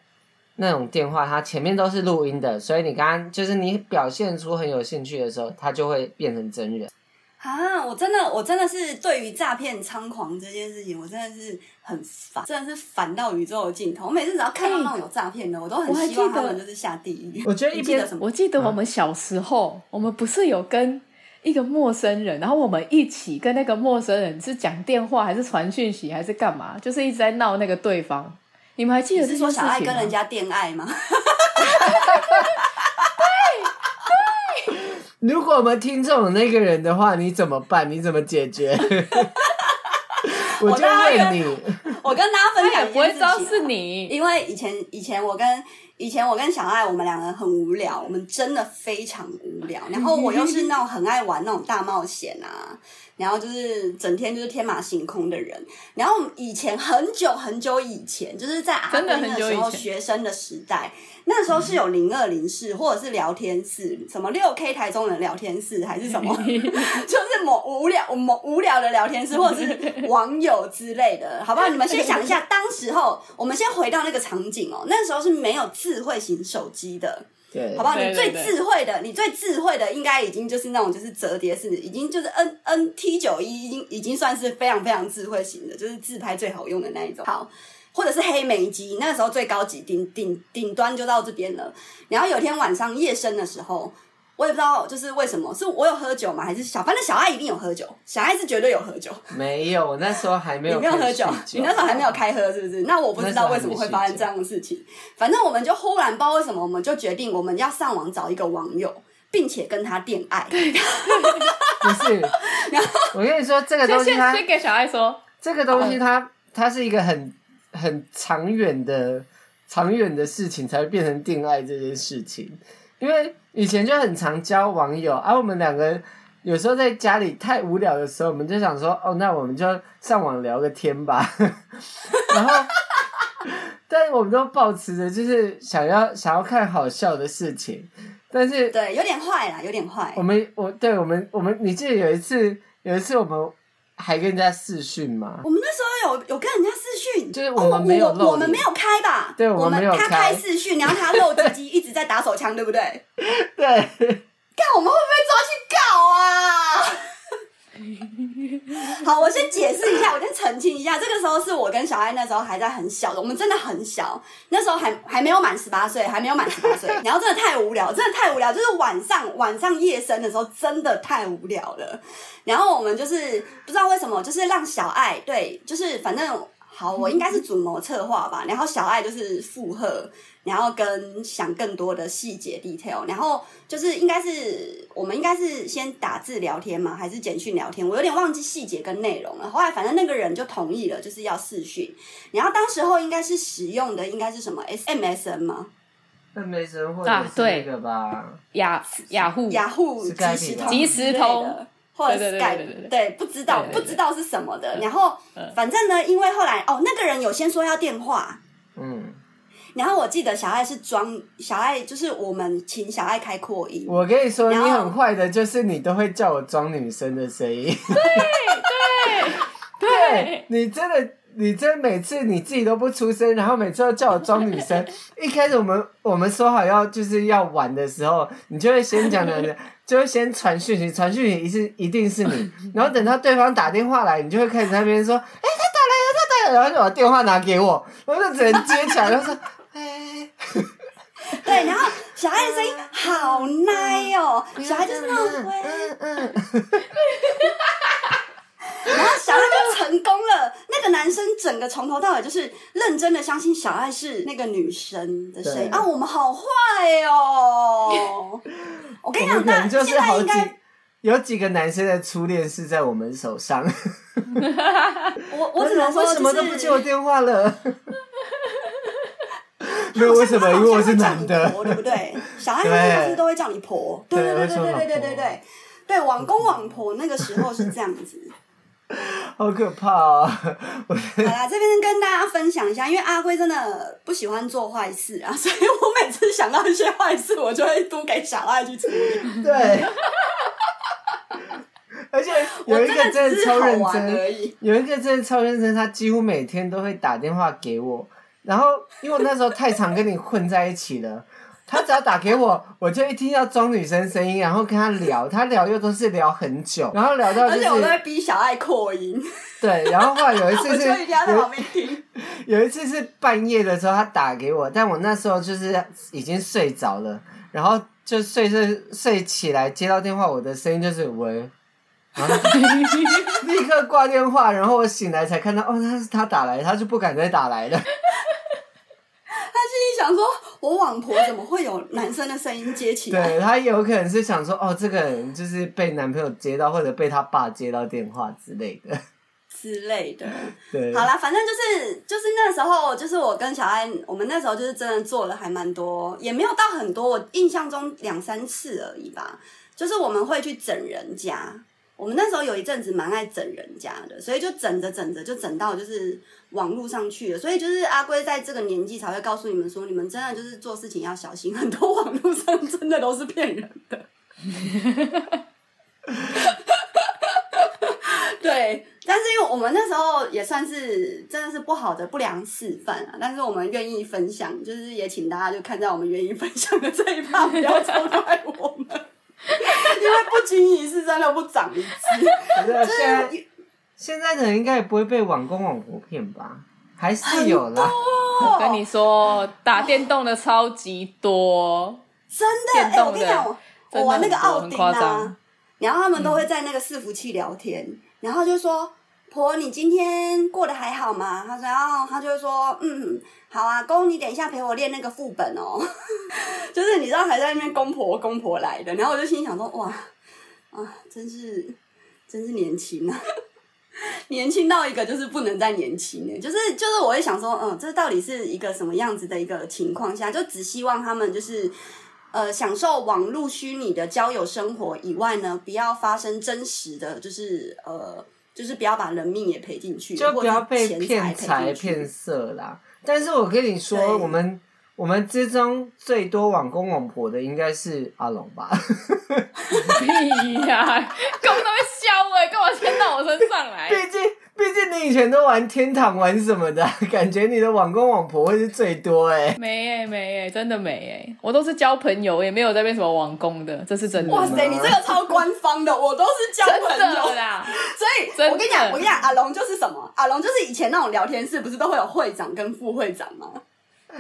那种电话，它前面都是录音的，所以你刚刚就是你表现出很有兴趣的时候，它就会变成真人。啊！我真的，我真的是对于诈骗猖狂这件事情，我真的是很烦，真的是烦到宇宙的尽头。我每次只要看到那种有诈骗的，欸、我都很希望他们就是下地狱。我觉得一边我记得我们小时候，嗯、我们不是有跟一个陌生人，然后我们一起跟那个陌生人是讲电话，还是传讯息，还是干嘛？就是一直在闹那个对方。你们还记得是说小爱跟人家恋爱吗？如果我们听众那个人的话，你怎么办？你怎么解决？我就问你，我跟大家分享，不会知道是你，因为以前以前我跟以前我跟小爱，我们两个人很无聊，我们真的非常无聊。然后我又是那种很爱玩那种大冒险啊，然后就是整天就是天马行空的人。然后以前很久很久以前，就是在阿飞那时候学生的时代。那时候是有零二零室或者是聊天室，什么六 K 台中的聊天室还是什么，就是某无聊某无聊的聊天室，或者是网友之类的，好不好？你们先想一下，当时候我们先回到那个场景哦，那时候是没有智慧型手机的。对，好不好？你最智慧的，你最智慧的，应该已经就是那种就是折叠式，已经就是 N N T 九一，已经已经算是非常非常智慧型的，就是自拍最好用的那一种。好，或者是黑莓机，那个时候最高级，顶顶顶端就到这边了。然后有天晚上夜深的时候。我也不知道，就是为什么是我有喝酒吗？还是小？反正小爱一定有喝酒，小爱是绝对有喝酒。没有，那时候还没有。你没有喝酒，你那时候还没有开喝，是不是？那我不知道为什么会发生这样的事情。反正我们就忽然不知道为什么，我们就决定我们要上网找一个网友，并且跟他恋爱。不是，然后我跟你说这个东西，他先给小爱说，这个东西它它是一个很很长远的长远的事情，才会变成恋爱这件事情。因为以前就很常交网友，而、啊、我们两个有时候在家里太无聊的时候，我们就想说，哦，那我们就上网聊个天吧。然后，但是我们都保持着就是想要想要看好笑的事情，但是对，有点坏啦，有点坏。我们我对我们我们，你记得有一次有一次我们。还跟人家视讯吗？我们那时候有有跟人家视讯，就是我们没有我，我们没有开吧？对，我们。他开视讯，然后他露鸡鸡，一直在打手枪，对不对？对。看我们会不会抓去告啊？好，我先解释一下，我先澄清一下，这个时候是我跟小爱那时候还在很小的，我们真的很小，那时候还还没有满十八岁，还没有满十八岁，然后真的太无聊，真的太无聊，就是晚上晚上夜深的时候，真的太无聊了。然后我们就是不知道为什么，就是让小爱对，就是反正。好，我应该是主谋策划吧，然后小爱就是附和，然后跟想更多的细节 detail，然后就是应该是我们应该是先打字聊天嘛，还是简讯聊天？我有点忘记细节跟内容了。后来反正那个人就同意了，就是要视讯。然后当时候应该是使用的应该是什么 S M S N 吗？MSN 或者是那个吧？雅雅虎雅虎即时通即时通。或者 Skype 对，不知道不知道是什么的，然后反正呢，因为后来哦，那个人有先说要电话，嗯，然后我记得小爱是装小爱，就是我们请小爱开扩音。我跟你说，你很坏的，就是你都会叫我装女生的声音，对对。对，你真的。你这每次你自己都不出声，然后每次都叫我装女生。一开始我们我们说好要就是要玩的时候，你就会先讲的，就会先传讯息，传讯息一是一定是你，然后等到对方打电话来，你就会开始在那边说，哎、欸，他打来了，他打来了，然后就把电话拿给我，我就只能接起来，然后说，哎、欸，对，然后小爱的声音好奶哦，小爱就是那种，嗯嗯。然后小爱就成功了，那个男生整个从头到尾就是认真的相信小爱是那个女生的声音啊！我们好坏哦！我跟你讲，那就是好几有几个男生的初恋是在我们手上。我我只能 说，为什么都不接我电话了？没有为什么？因为我是男的，对不对？小爱那时候都会叫你婆，对对对对对对对对对，对网公网婆那个时候是这样子。好可怕啊！好啦，这边跟大家分享一下，因为阿龟真的不喜欢做坏事啊，所以我每次想到一些坏事，我就会都给小爱去处理。对，而且有一个真的超认真，有一个真的超认真，他几乎每天都会打电话给我，然后因为我那时候太常跟你混在一起了。他只要打给我，我就一听到装女生声音，然后跟他聊，他聊又都是聊很久，然后聊到就是，而且我都会逼小爱扩音。对，然后后来有一次是，有，有一次是半夜的时候他打给我，但我那时候就是已经睡着了，然后就睡睡睡起来接到电话，我的声音就是喂，然后立刻挂电话，然后我醒来才看到哦，他是他打来，他就不敢再打来了。想说，我网婆怎么会有男生的声音接起来？对，他有可能是想说，哦，这个人就是被男朋友接到，或者被他爸接到电话之类的，之类的。对，好啦，反正就是就是那时候，就是我跟小爱，我们那时候就是真的做了还蛮多，也没有到很多，我印象中两三次而已吧。就是我们会去整人家，我们那时候有一阵子蛮爱整人家的，所以就整着整着就整到就是网络上去了。所以就是阿龟在这个年纪才会告诉你们说，你们真的就是做事情要小心，很多网络上真的都是骗人的。对，但是因为我们那时候也算是真的是不好的不良示范啊，但是我们愿意分享，就是也请大家就看在我们愿意分享的这一趴，不要责怪我们。因为不经一事，真的不长一智。现在现在的人应该也不会被网工网婆骗吧？还是有啦。我跟你说，打电动的超级多，真的。哎、欸，我跟你讲，我玩那个奥丁啊，然后他们都会在那个伺服器聊天，嗯、然后就说。婆，你今天过得还好吗？他说，然后他就会说，嗯，好啊，公，你等一下陪我练那个副本哦。就是你知道还在那边公婆公婆来的，然后我就心想说，哇，啊，真是，真是年轻啊，年轻到一个就是不能再年轻了。就是就是，我会想说，嗯，这到底是一个什么样子的一个情况下？就只希望他们就是，呃，享受网络虚拟的交友生活以外呢，不要发生真实的就是呃。就是不要把人命也赔进去，就不要被骗财骗色啦。但是我跟你说，我们我们之中最多网公网婆的应该是阿龙吧？屁呀，根本都会笑哎，干嘛牵到我身上来？毕竟。毕竟你以前都玩天堂玩什么的，感觉你的网公网婆会是最多哎。没哎，没哎，真的没哎，我都是交朋友，也没有在变什么网公的，这是真的。哇塞，你这个超官方的，我都是交朋友啦。所以，我跟你讲，我跟你讲，阿龙就是什么？阿龙就是以前那种聊天室，不是都会有会长跟副会长吗？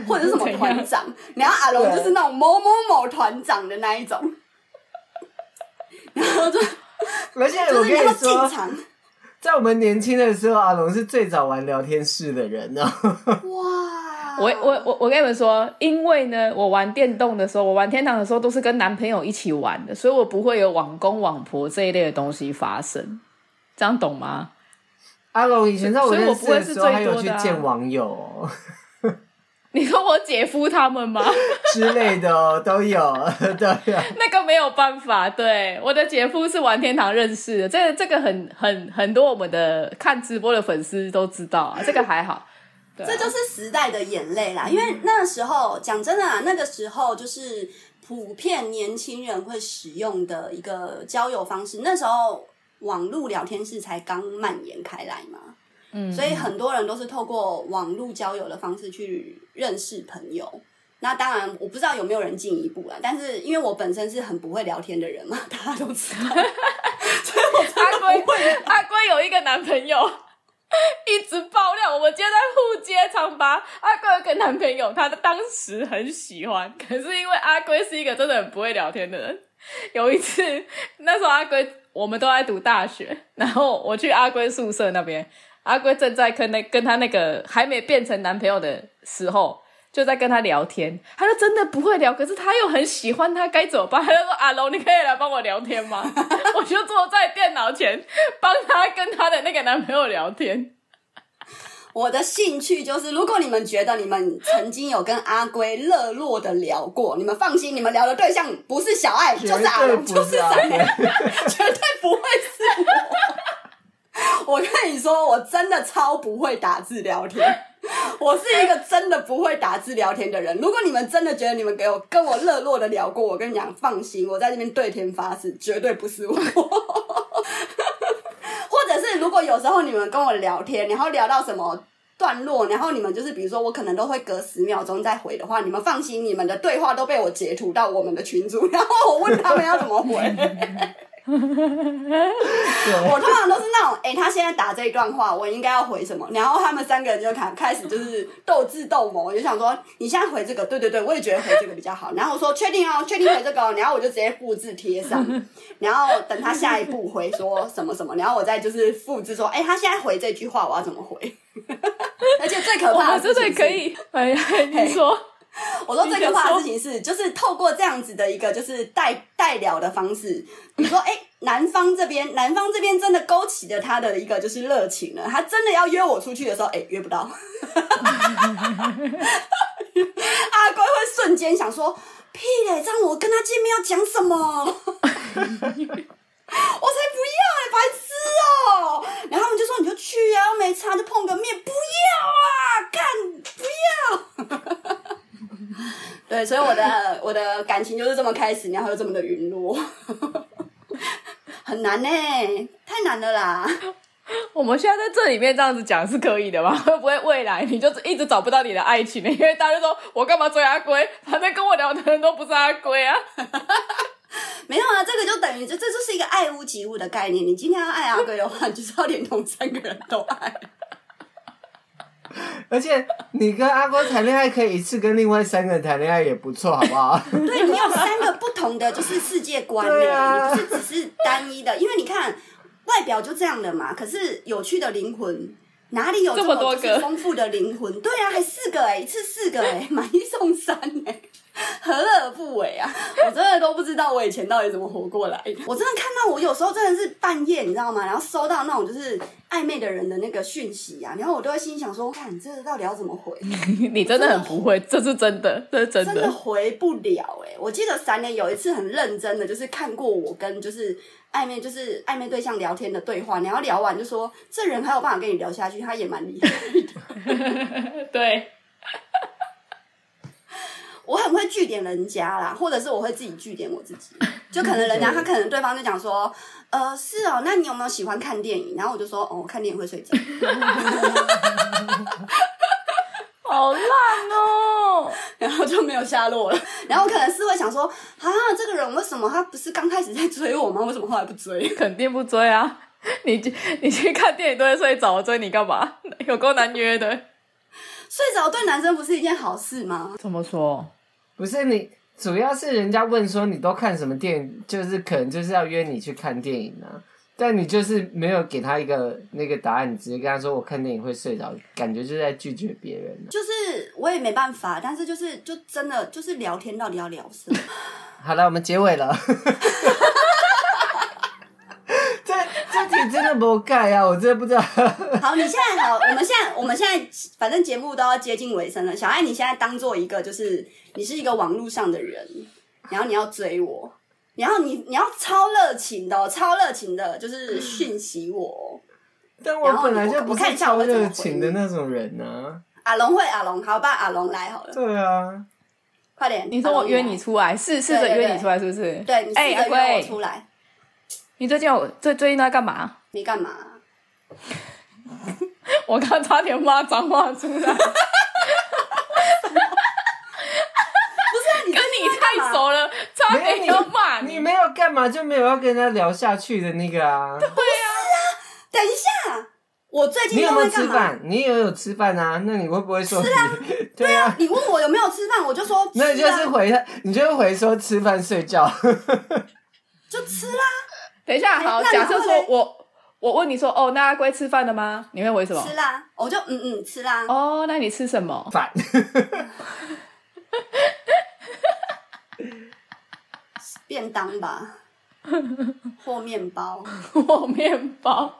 或者是什么团长？然后阿龙就是那种某某某团长的那一种。然后就，而且我跟你说。在我们年轻的时候，阿龙是最早玩聊天室的人呢。哇！我我我我跟你们说，因为呢，我玩电动的时候，我玩天堂的时候都是跟男朋友一起玩的，所以我不会有网公网婆这一类的东西发生。这样懂吗？阿龙以前在我认识的时候，还有去见网友哦。你说我姐夫他们吗？之类的哦，都有，都有。那个没有办法，对，我的姐夫是玩天堂认识的，这个这个很很很多我们的看直播的粉丝都知道啊，这个还好。对啊，这就是时代的眼泪啦，因为那时候讲真的啊，那个时候就是普遍年轻人会使用的一个交友方式，那时候网络聊天室才刚蔓延开来嘛。嗯，所以很多人都是透过网络交友的方式去认识朋友。那当然，我不知道有没有人进一步了。但是因为我本身是很不会聊天的人嘛，大家都知道。所以我阿龟，阿龟有一个男朋友，一直爆料。我们今天在互揭长吧。阿龟有个男朋友，他当时很喜欢，可是因为阿龟是一个真的很不会聊天的人。有一次，那时候阿龟我们都在读大学，然后我去阿龟宿舍那边。阿龟正在跟那跟他那个还没变成男朋友的时候，就在跟他聊天。他就真的不会聊，可是他又很喜欢他，该怎么办？他就说：“阿龙，你可以来帮我聊天吗？” 我就坐在电脑前帮他跟他的那个男朋友聊天。我的兴趣就是，如果你们觉得你们曾经有跟阿龟热络的聊过，你们放心，你们聊的对象不是小爱，就是阿龙，就是谁，绝对不会。我跟你说，我真的超不会打字聊天。我是一个真的不会打字聊天的人。如果你们真的觉得你们给我跟我热络的聊过，我跟你讲，放心，我在这边对天发誓，绝对不是我。或者是如果有时候你们跟我聊天，然后聊到什么段落，然后你们就是比如说我可能都会隔十秒钟再回的话，你们放心，你们的对话都被我截图到我们的群组，然后我问他们要怎么回。我通常都是那种，哎、欸，他现在打这一段话，我应该要回什么？然后他们三个人就开开始就是斗智斗谋，我就想说，你现在回这个，对对对，我也觉得回这个比较好。然后我说确定哦，确定回这个，然后我就直接复制贴上，然后等他下一步回说什么什么，然后我再就是复制说，哎、欸，他现在回这句话，我要怎么回？而且最可怕的是，真的可以，哎呀，你说。我说最可怕的事情是，就是透过这样子的一个就是代代聊的方式，比如说，哎、欸，男方这边，男方这边真的勾起了他的一个就是热情了，他真的要约我出去的时候，哎、欸，约不到，阿龟会瞬间想说，屁嘞，这样我跟他见面要讲什么？我才不要白痴哦！」然後你就說：「你就去啊，没差就碰个面，不要啊，干不要。对，所以我的我的感情就是这么开始，然后又这么的陨落，很难呢，太难了啦。我们现在在这里面这样子讲是可以的吗？会 不会未来你就一直找不到你的爱情呢？因为大家就说我干嘛追阿龟？反正跟我聊的人都不是阿龟啊。没有啊，这个就等于这这就是一个爱屋及乌的概念。你今天要爱阿龟的话，你就是要连同三个人都爱。而且你跟阿波谈恋爱，可以一次跟另外三个人谈恋爱也不错，好不好？对，你有三个不同的就是世界观呢，啊、你不是只是单一的，因为你看外表就这样的嘛。可是有趣的灵魂哪里有这么多个丰富的灵魂？对啊，还四个哎，一次四个哎，买一送三哎。何乐而不为啊！我真的都不知道我以前到底怎么活过来。我真的看到我有时候真的是半夜，你知道吗？然后收到那种就是暧昧的人的那个讯息啊，然后我都会心想说：看，你这个到底要怎么回？你真的很不会，这是真的，这是真的，真的回不了哎、欸！我记得三年有一次很认真的，就是看过我跟就是暧昧就是暧昧对象聊天的对话，然后聊完就说这人还有办法跟你聊下去，他也蛮厉害的。对。我很会据点人家啦，或者是我会自己据点我自己。就可能人家 他可能对方就讲说，呃，是哦，那你有没有喜欢看电影？然后我就说，哦，看电影会睡着。好烂哦，然后就没有下落了。然后可能是会想说，啊，这个人为什么他不是刚开始在追我吗？为什么后来不追？肯定不追啊！你你去看电影都会睡着，追你干嘛？有够难约的。睡着对男生不是一件好事吗？怎么说？不是你，主要是人家问说你都看什么电影，就是可能就是要约你去看电影啊。但你就是没有给他一个那个答案，你直接跟他说我看电影会睡着，感觉就是在拒绝别人。就是我也没办法，但是就是就真的就是聊天到底要聊什么？好了，我们结尾了。你真的不盖啊！我真的不知道。好，你现在好，我们现在我们现在反正节目都要接近尾声了。小爱，你现在当做一个，就是你是一个网络上的人，然后你要追我，然后你你要超热情的、哦，超热情的，就是讯息我。但我本来就不是超热情的那种人呢、啊。阿龙会，阿龙，好吧，阿龙来好了。对啊，快点！你说我约你出来，试试着约你出来，是不是？对，你试着约我出来。你最近有最最近在干嘛？没干嘛。我刚差点骂脏话出来。不是跟你太熟了，差点要骂你。你没有干嘛，就没有要跟人家聊下去的那个啊。对啊。等一下，我最近你有没有吃饭？你也有吃饭啊？那你会不会说？是啊。对啊。你问我有没有吃饭，我就说。那你就是回他，你就回说吃饭睡觉。就吃啦。等一下，好，假设说我我问你说，哦，那阿龟吃饭了吗？你会回什么？吃啦，我就嗯嗯吃啦。哦，那你吃什么？饭。便当吧，或面包，或面包。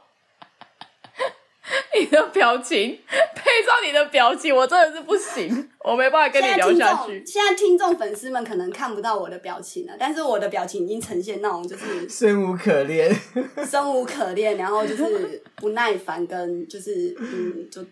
你的表情配上你的表情，我真的是不行，我没办法跟你聊下去。现在听众粉丝们可能看不到我的表情了，但是我的表情已经呈现那种就是生无可恋，生无可恋，然后就是不耐烦，跟就是嗯就。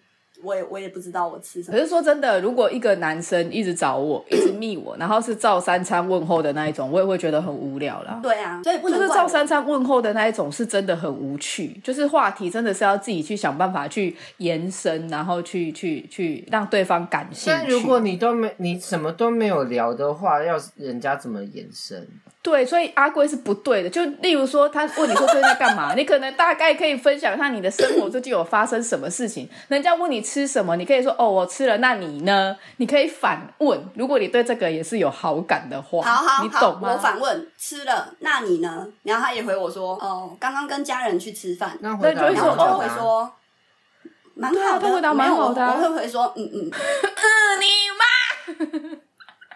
我也我也不知道我吃什么。可是说真的，如果一个男生一直找我，一直密我，然后是照三餐问候的那一种，我也会觉得很无聊啦。对啊，所以不能就是照三餐问候的那一种，是真的很无趣。就是话题真的是要自己去想办法去延伸，然后去去去让对方感兴趣。但如果你都没你什么都没有聊的话，要人家怎么延伸？对，所以阿龟是不对的。就例如说，他问你说最近在干嘛，你可能大概可以分享一下你的生活最近有发生什么事情。人家问你吃什么，你可以说哦，我吃了。那你呢？你可以反问，如果你对这个也是有好感的话，好好，你懂吗？我反问吃了，那你呢？然后他也回我说哦，刚刚跟家人去吃饭。那回答然后我就会说蛮好的，回答蛮好的。我会回说嗯嗯嗯，你妈。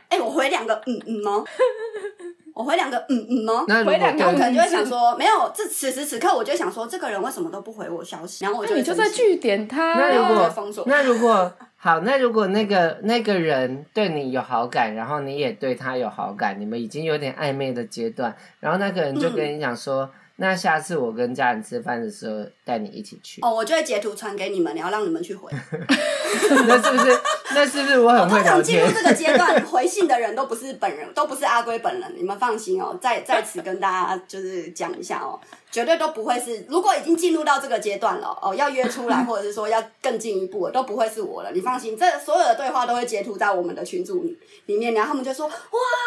哎，我回两个嗯嗯吗？我回两个嗯嗯哦，那回两个，我可能就会想说，没有，这此时此刻我就想说，这个人为什么都不回我消息？然后我就你就在据点他。那如果那如果好，那如果那个那个人对你有好感，然后你也对他有好感，你们已经有点暧昧的阶段，然后那个人就跟你讲说，那下次我跟家人吃饭的时候，带你一起去。哦，我就会截图传给你们，然后让你们去回。那是不是？那是不是我很会聊天？通常进入这个阶段，回信的人都不是本人，都不是阿龟本人。你们放心哦，在在此跟大家就是讲一下哦，绝对都不会是。如果已经进入到这个阶段了哦，要约出来，或者是说要更进一步，都不会是我了。你放心，这所有的对话都会截图在我们的群组里面，然后他们就说：“哇，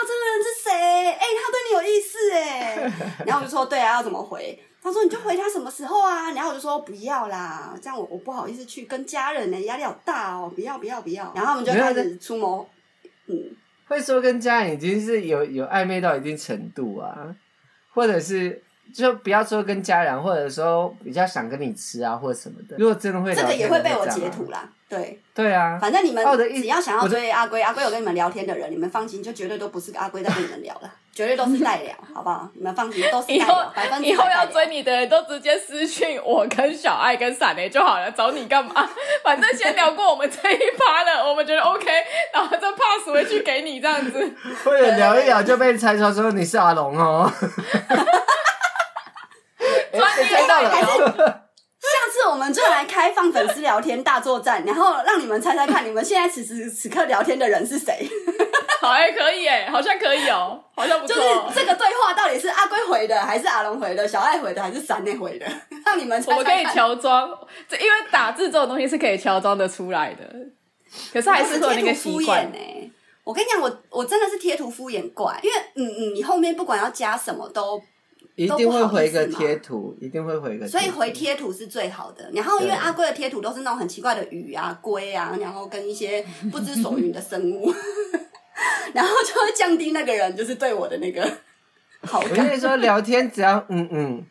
这个人是谁？哎，他对你有意思哎。”然后我就说：“对啊，要怎么回？”他说：“你就回他什么时候啊？”然后我就说：“不要啦，这样我我不好意思去跟家人呢，压力好大哦，不要不要不要。”然后他们就开始出谋，嗯，会说跟家人已经是有有暧昧到一定程度啊，或者是就不要说跟家人，或者说比较想跟你吃啊，或者什么的。如果真的会，这个也会被我截图啦。对对啊，反正你们只要想要追阿龟，阿龟有跟你们聊天的人，你们放心，就绝对都不是阿龟在跟你们聊了。绝对都是代聊，好不好？你们放心，都是代聊。以后要追你的人都直接私信我跟小爱跟闪雷就好了，找你干嘛？反正先聊过我们这一趴了，我们觉得 OK，然后再 pass 回去给你这样子。或者聊一聊就被猜出说你是阿龙哦。专业到了。下次我们就来开放粉丝聊天大作战，然后让你们猜猜看，你们现在此时此刻聊天的人是谁？好哎，可以哎，好像可以哦，好像不错。就是这个对话到底是阿龟回的，还是阿龙回的，小爱回的，还是闪内回的？让你们猜猜看。我可以乔装，这因为打字这种东西是可以乔装的出来的。可是还是说那个习惯呢？我跟你讲，我我真的是贴图敷衍怪，因为嗯嗯，你后面不管要加什么都。一定会回个贴图，一定会回个。所以回贴图是最好的。然后因为阿龟的贴图都是那种很奇怪的鱼啊、龟啊，然后跟一些不知所云的生物，然后就会降低那个人就是对我的那个好感。我跟你说，聊天只要嗯嗯，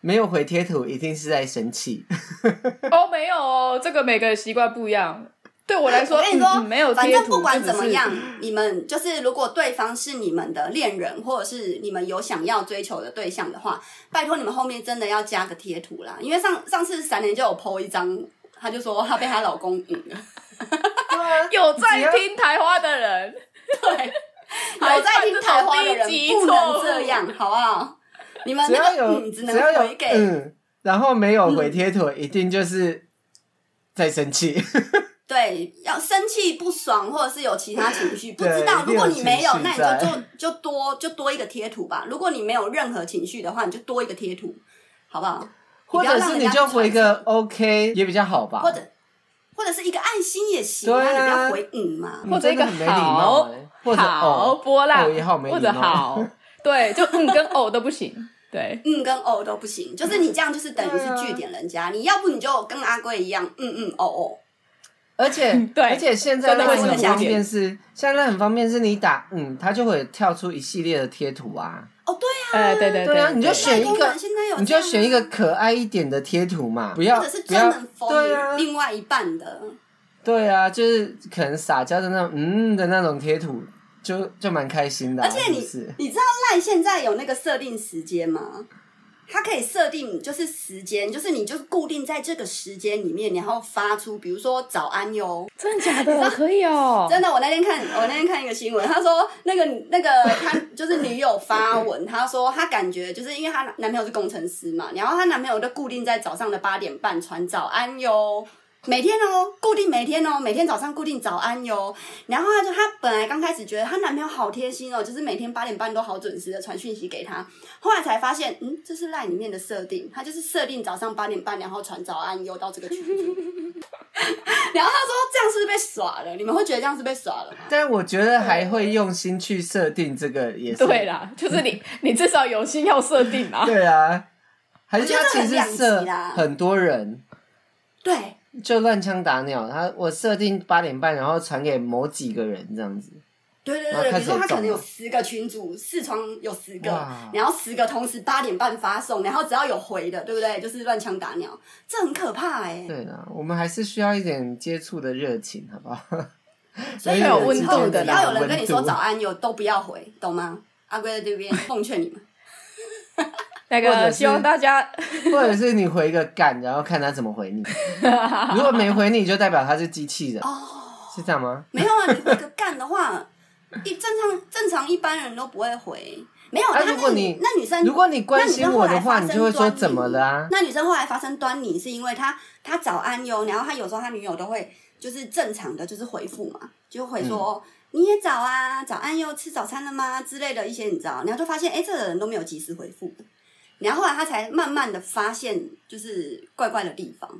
没有回贴图，一定是在生气。哦，没有哦，这个每个人习惯不一样。对我来说，我跟你说，没有，反正不管怎么样，你们就是如果对方是你们的恋人，或者是你们有想要追求的对象的话，拜托你们后面真的要加个贴图啦。因为上上次三年就有 po 一张，她就说她被她老公赢了。有在听台花的人，对，有在听台花的人不能这样，好不好？你们那个嗯，只能回给嗯，然后没有回贴图，一定就是在生气。对，要生气不爽，或者是有其他情绪，不知道。如果你没有，那你就就就多就多一个贴图吧。如果你没有任何情绪的话，你就多一个贴图，好不好？或者是你就回个 OK 也比较好吧。或者或者是一个爱心也行，啊，你不要回嗯嘛，或者一个好，或者好波浪，或者好，对，就嗯跟哦都不行，对，嗯跟哦都不行，就是你这样就是等于是据点人家。你要不你就跟阿贵一样，嗯嗯哦哦。而且，对，而且现在那个很方便是，现在很方便是，你打嗯，它就会跳出一系列的贴图啊。哦，对啊，哎，对对对啊，你就选一个，你就选一个可爱一点的贴图嘛，不要，或者是专门 for 另外一半的。对啊，就是可能撒娇的那种嗯的那种贴图，就就蛮开心的。而且你你知道赖现在有那个设定时间吗？它可以设定就是时间，就是你就是固定在这个时间里面，然后发出，比如说早安哟，真的假的？可以哦，真的。我那天看，我那天看一个新闻，他说那个那个他就是女友发文，他说他感觉就是因为他男朋友是工程师嘛，然后他男朋友就固定在早上的八点半传早安哟。每天哦，固定每天哦，每天早上固定早安哟。然后她就她本来刚开始觉得她男朋友好贴心哦，就是每天八点半都好准时的传讯息给她。后来才发现，嗯，这是 LINE 里面的设定，他就是设定早上八点半，然后传早安哟到这个群组。然后他说这样是不是被耍了？你们会觉得这样是被耍了吗？但我觉得还会用心去设定这个也是对啦，就是你 你至少有心要设定啊。对啊，还是他其实设很多人对。就乱枪打鸟，他我设定八点半，然后传给某几个人这样子。对对对，比如说他可能有十个群主，四窗有十个，然后十个同时八点半发送，然后只要有回的，对不对？就是乱枪打鸟，这很可怕哎、欸。对啊，我们还是需要一点接触的热情，好不好？所以有温度的，只要有人跟你说早安，有都不要回，懂吗？阿龟在这边奉劝你们。那个希望大家，或者是你回个干，然后看他怎么回你。如果没回你，就代表他是机器人。哦，是这样吗？没有啊，你回个干的话，一正常正常一般人都不会回。没有，啊、那如果你那女生，如果你关心我的话，你就会说怎么了啊？那女生后来发生端倪，是因为她她早安哟，然后她有时候她女友都会就是正常的就是回复嘛，就会说、嗯、你也早啊，早安哟，吃早餐了吗之类的一些，你知道，然后就发现哎，这个人都没有及时回复，然后后来他才慢慢的发现就是怪怪的地方。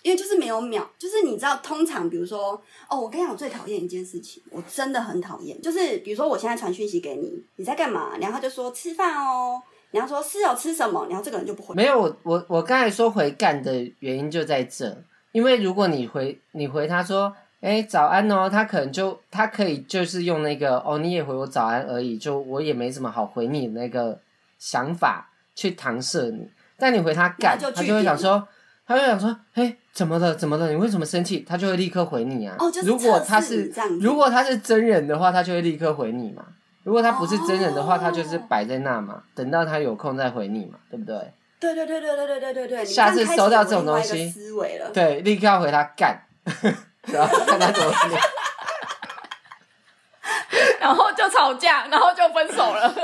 因为就是没有秒，就是你知道，通常比如说，哦，我跟你讲，我最讨厌一件事情，我真的很讨厌，就是比如说我现在传讯息给你，你在干嘛？然后他就说吃饭哦，然后说是哦，吃什么？然后这个人就不回。没有，我我我刚才说回干的原因就在这，因为如果你回你回他说，哎，早安哦，他可能就他可以就是用那个哦，你也回我早安而已，就我也没什么好回你那个想法去搪塞你，但你回他干，他就会想说。他就想说：“嘿，怎么了？怎么了？你为什么生气？”他就会立刻回你啊。哦，就是如果他是如果他是真人的话，他就会立刻回你嘛。如果他不是真人的话，哦、他就是摆在那嘛，等到他有空再回你嘛，对不对？对对对对对对对对对。下次收到这种东西，思维了。对，立刻要回他干，然后看他怎么说。然后就吵架，然后就分手了。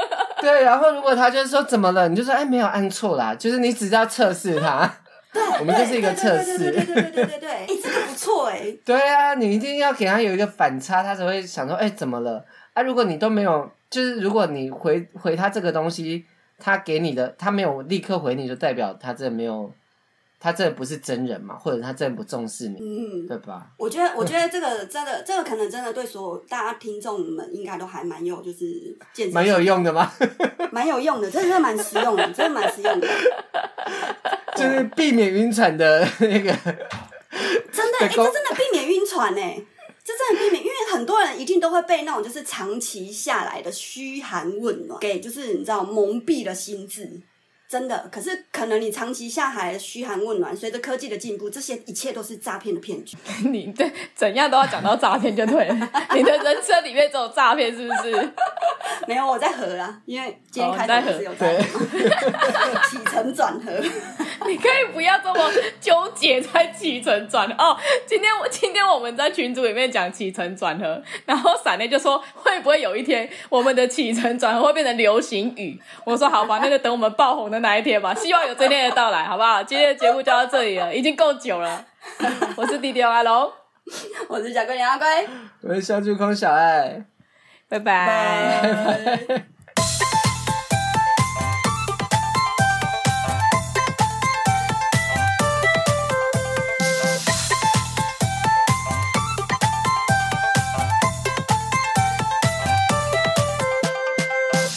对，然后如果他就是说怎么了，你就说哎没有按错啦，就是你只是要测试他。对，我们就是一个测试。对对对对对对对，哎、这个不错哎、对啊，你一定要给他有一个反差，他才会想说哎、怎么了啊？如果你都没有，就是如果你回回他这个东西，他给你的他没有立刻回你，就代表他真的没有。他真的不是真人嘛？或者他真的不重视你，嗯，对吧？我觉得，我觉得这个真的，这个可能真的对所有大家听众们应该都还蛮有，就是蛮有用的吗？蛮有用的，真的是蛮实用的，真的蛮实用的。就是避免晕船的那个，真的，哎、欸，这真的避免晕船哎，这真的避免，因为很多人一定都会被那种就是长期下来的嘘寒问暖给，就是你知道蒙蔽了心智。真的，可是可能你长期下海嘘寒问暖，随着科技的进步，这些一切都是诈骗的骗局。你对怎样都要讲到诈骗就对了，你的人生里面只有诈骗是不是？没有，我在和啦，因为今天开始是有诈骗，起承转合。你可以不要这么纠结在起承转合哦。今天我今天我们在群组里面讲起承转合，然后闪内就说会不会有一天我们的起承转合会变成流行语？我说好吧，那就等我们爆红的那一天吧，希望有这天的到来，好不好？今天的节目就到这里了，已经够久了。我是弟弟阿龙，我是小龟娘阿龟，我是小猪空小爱，拜拜。拜拜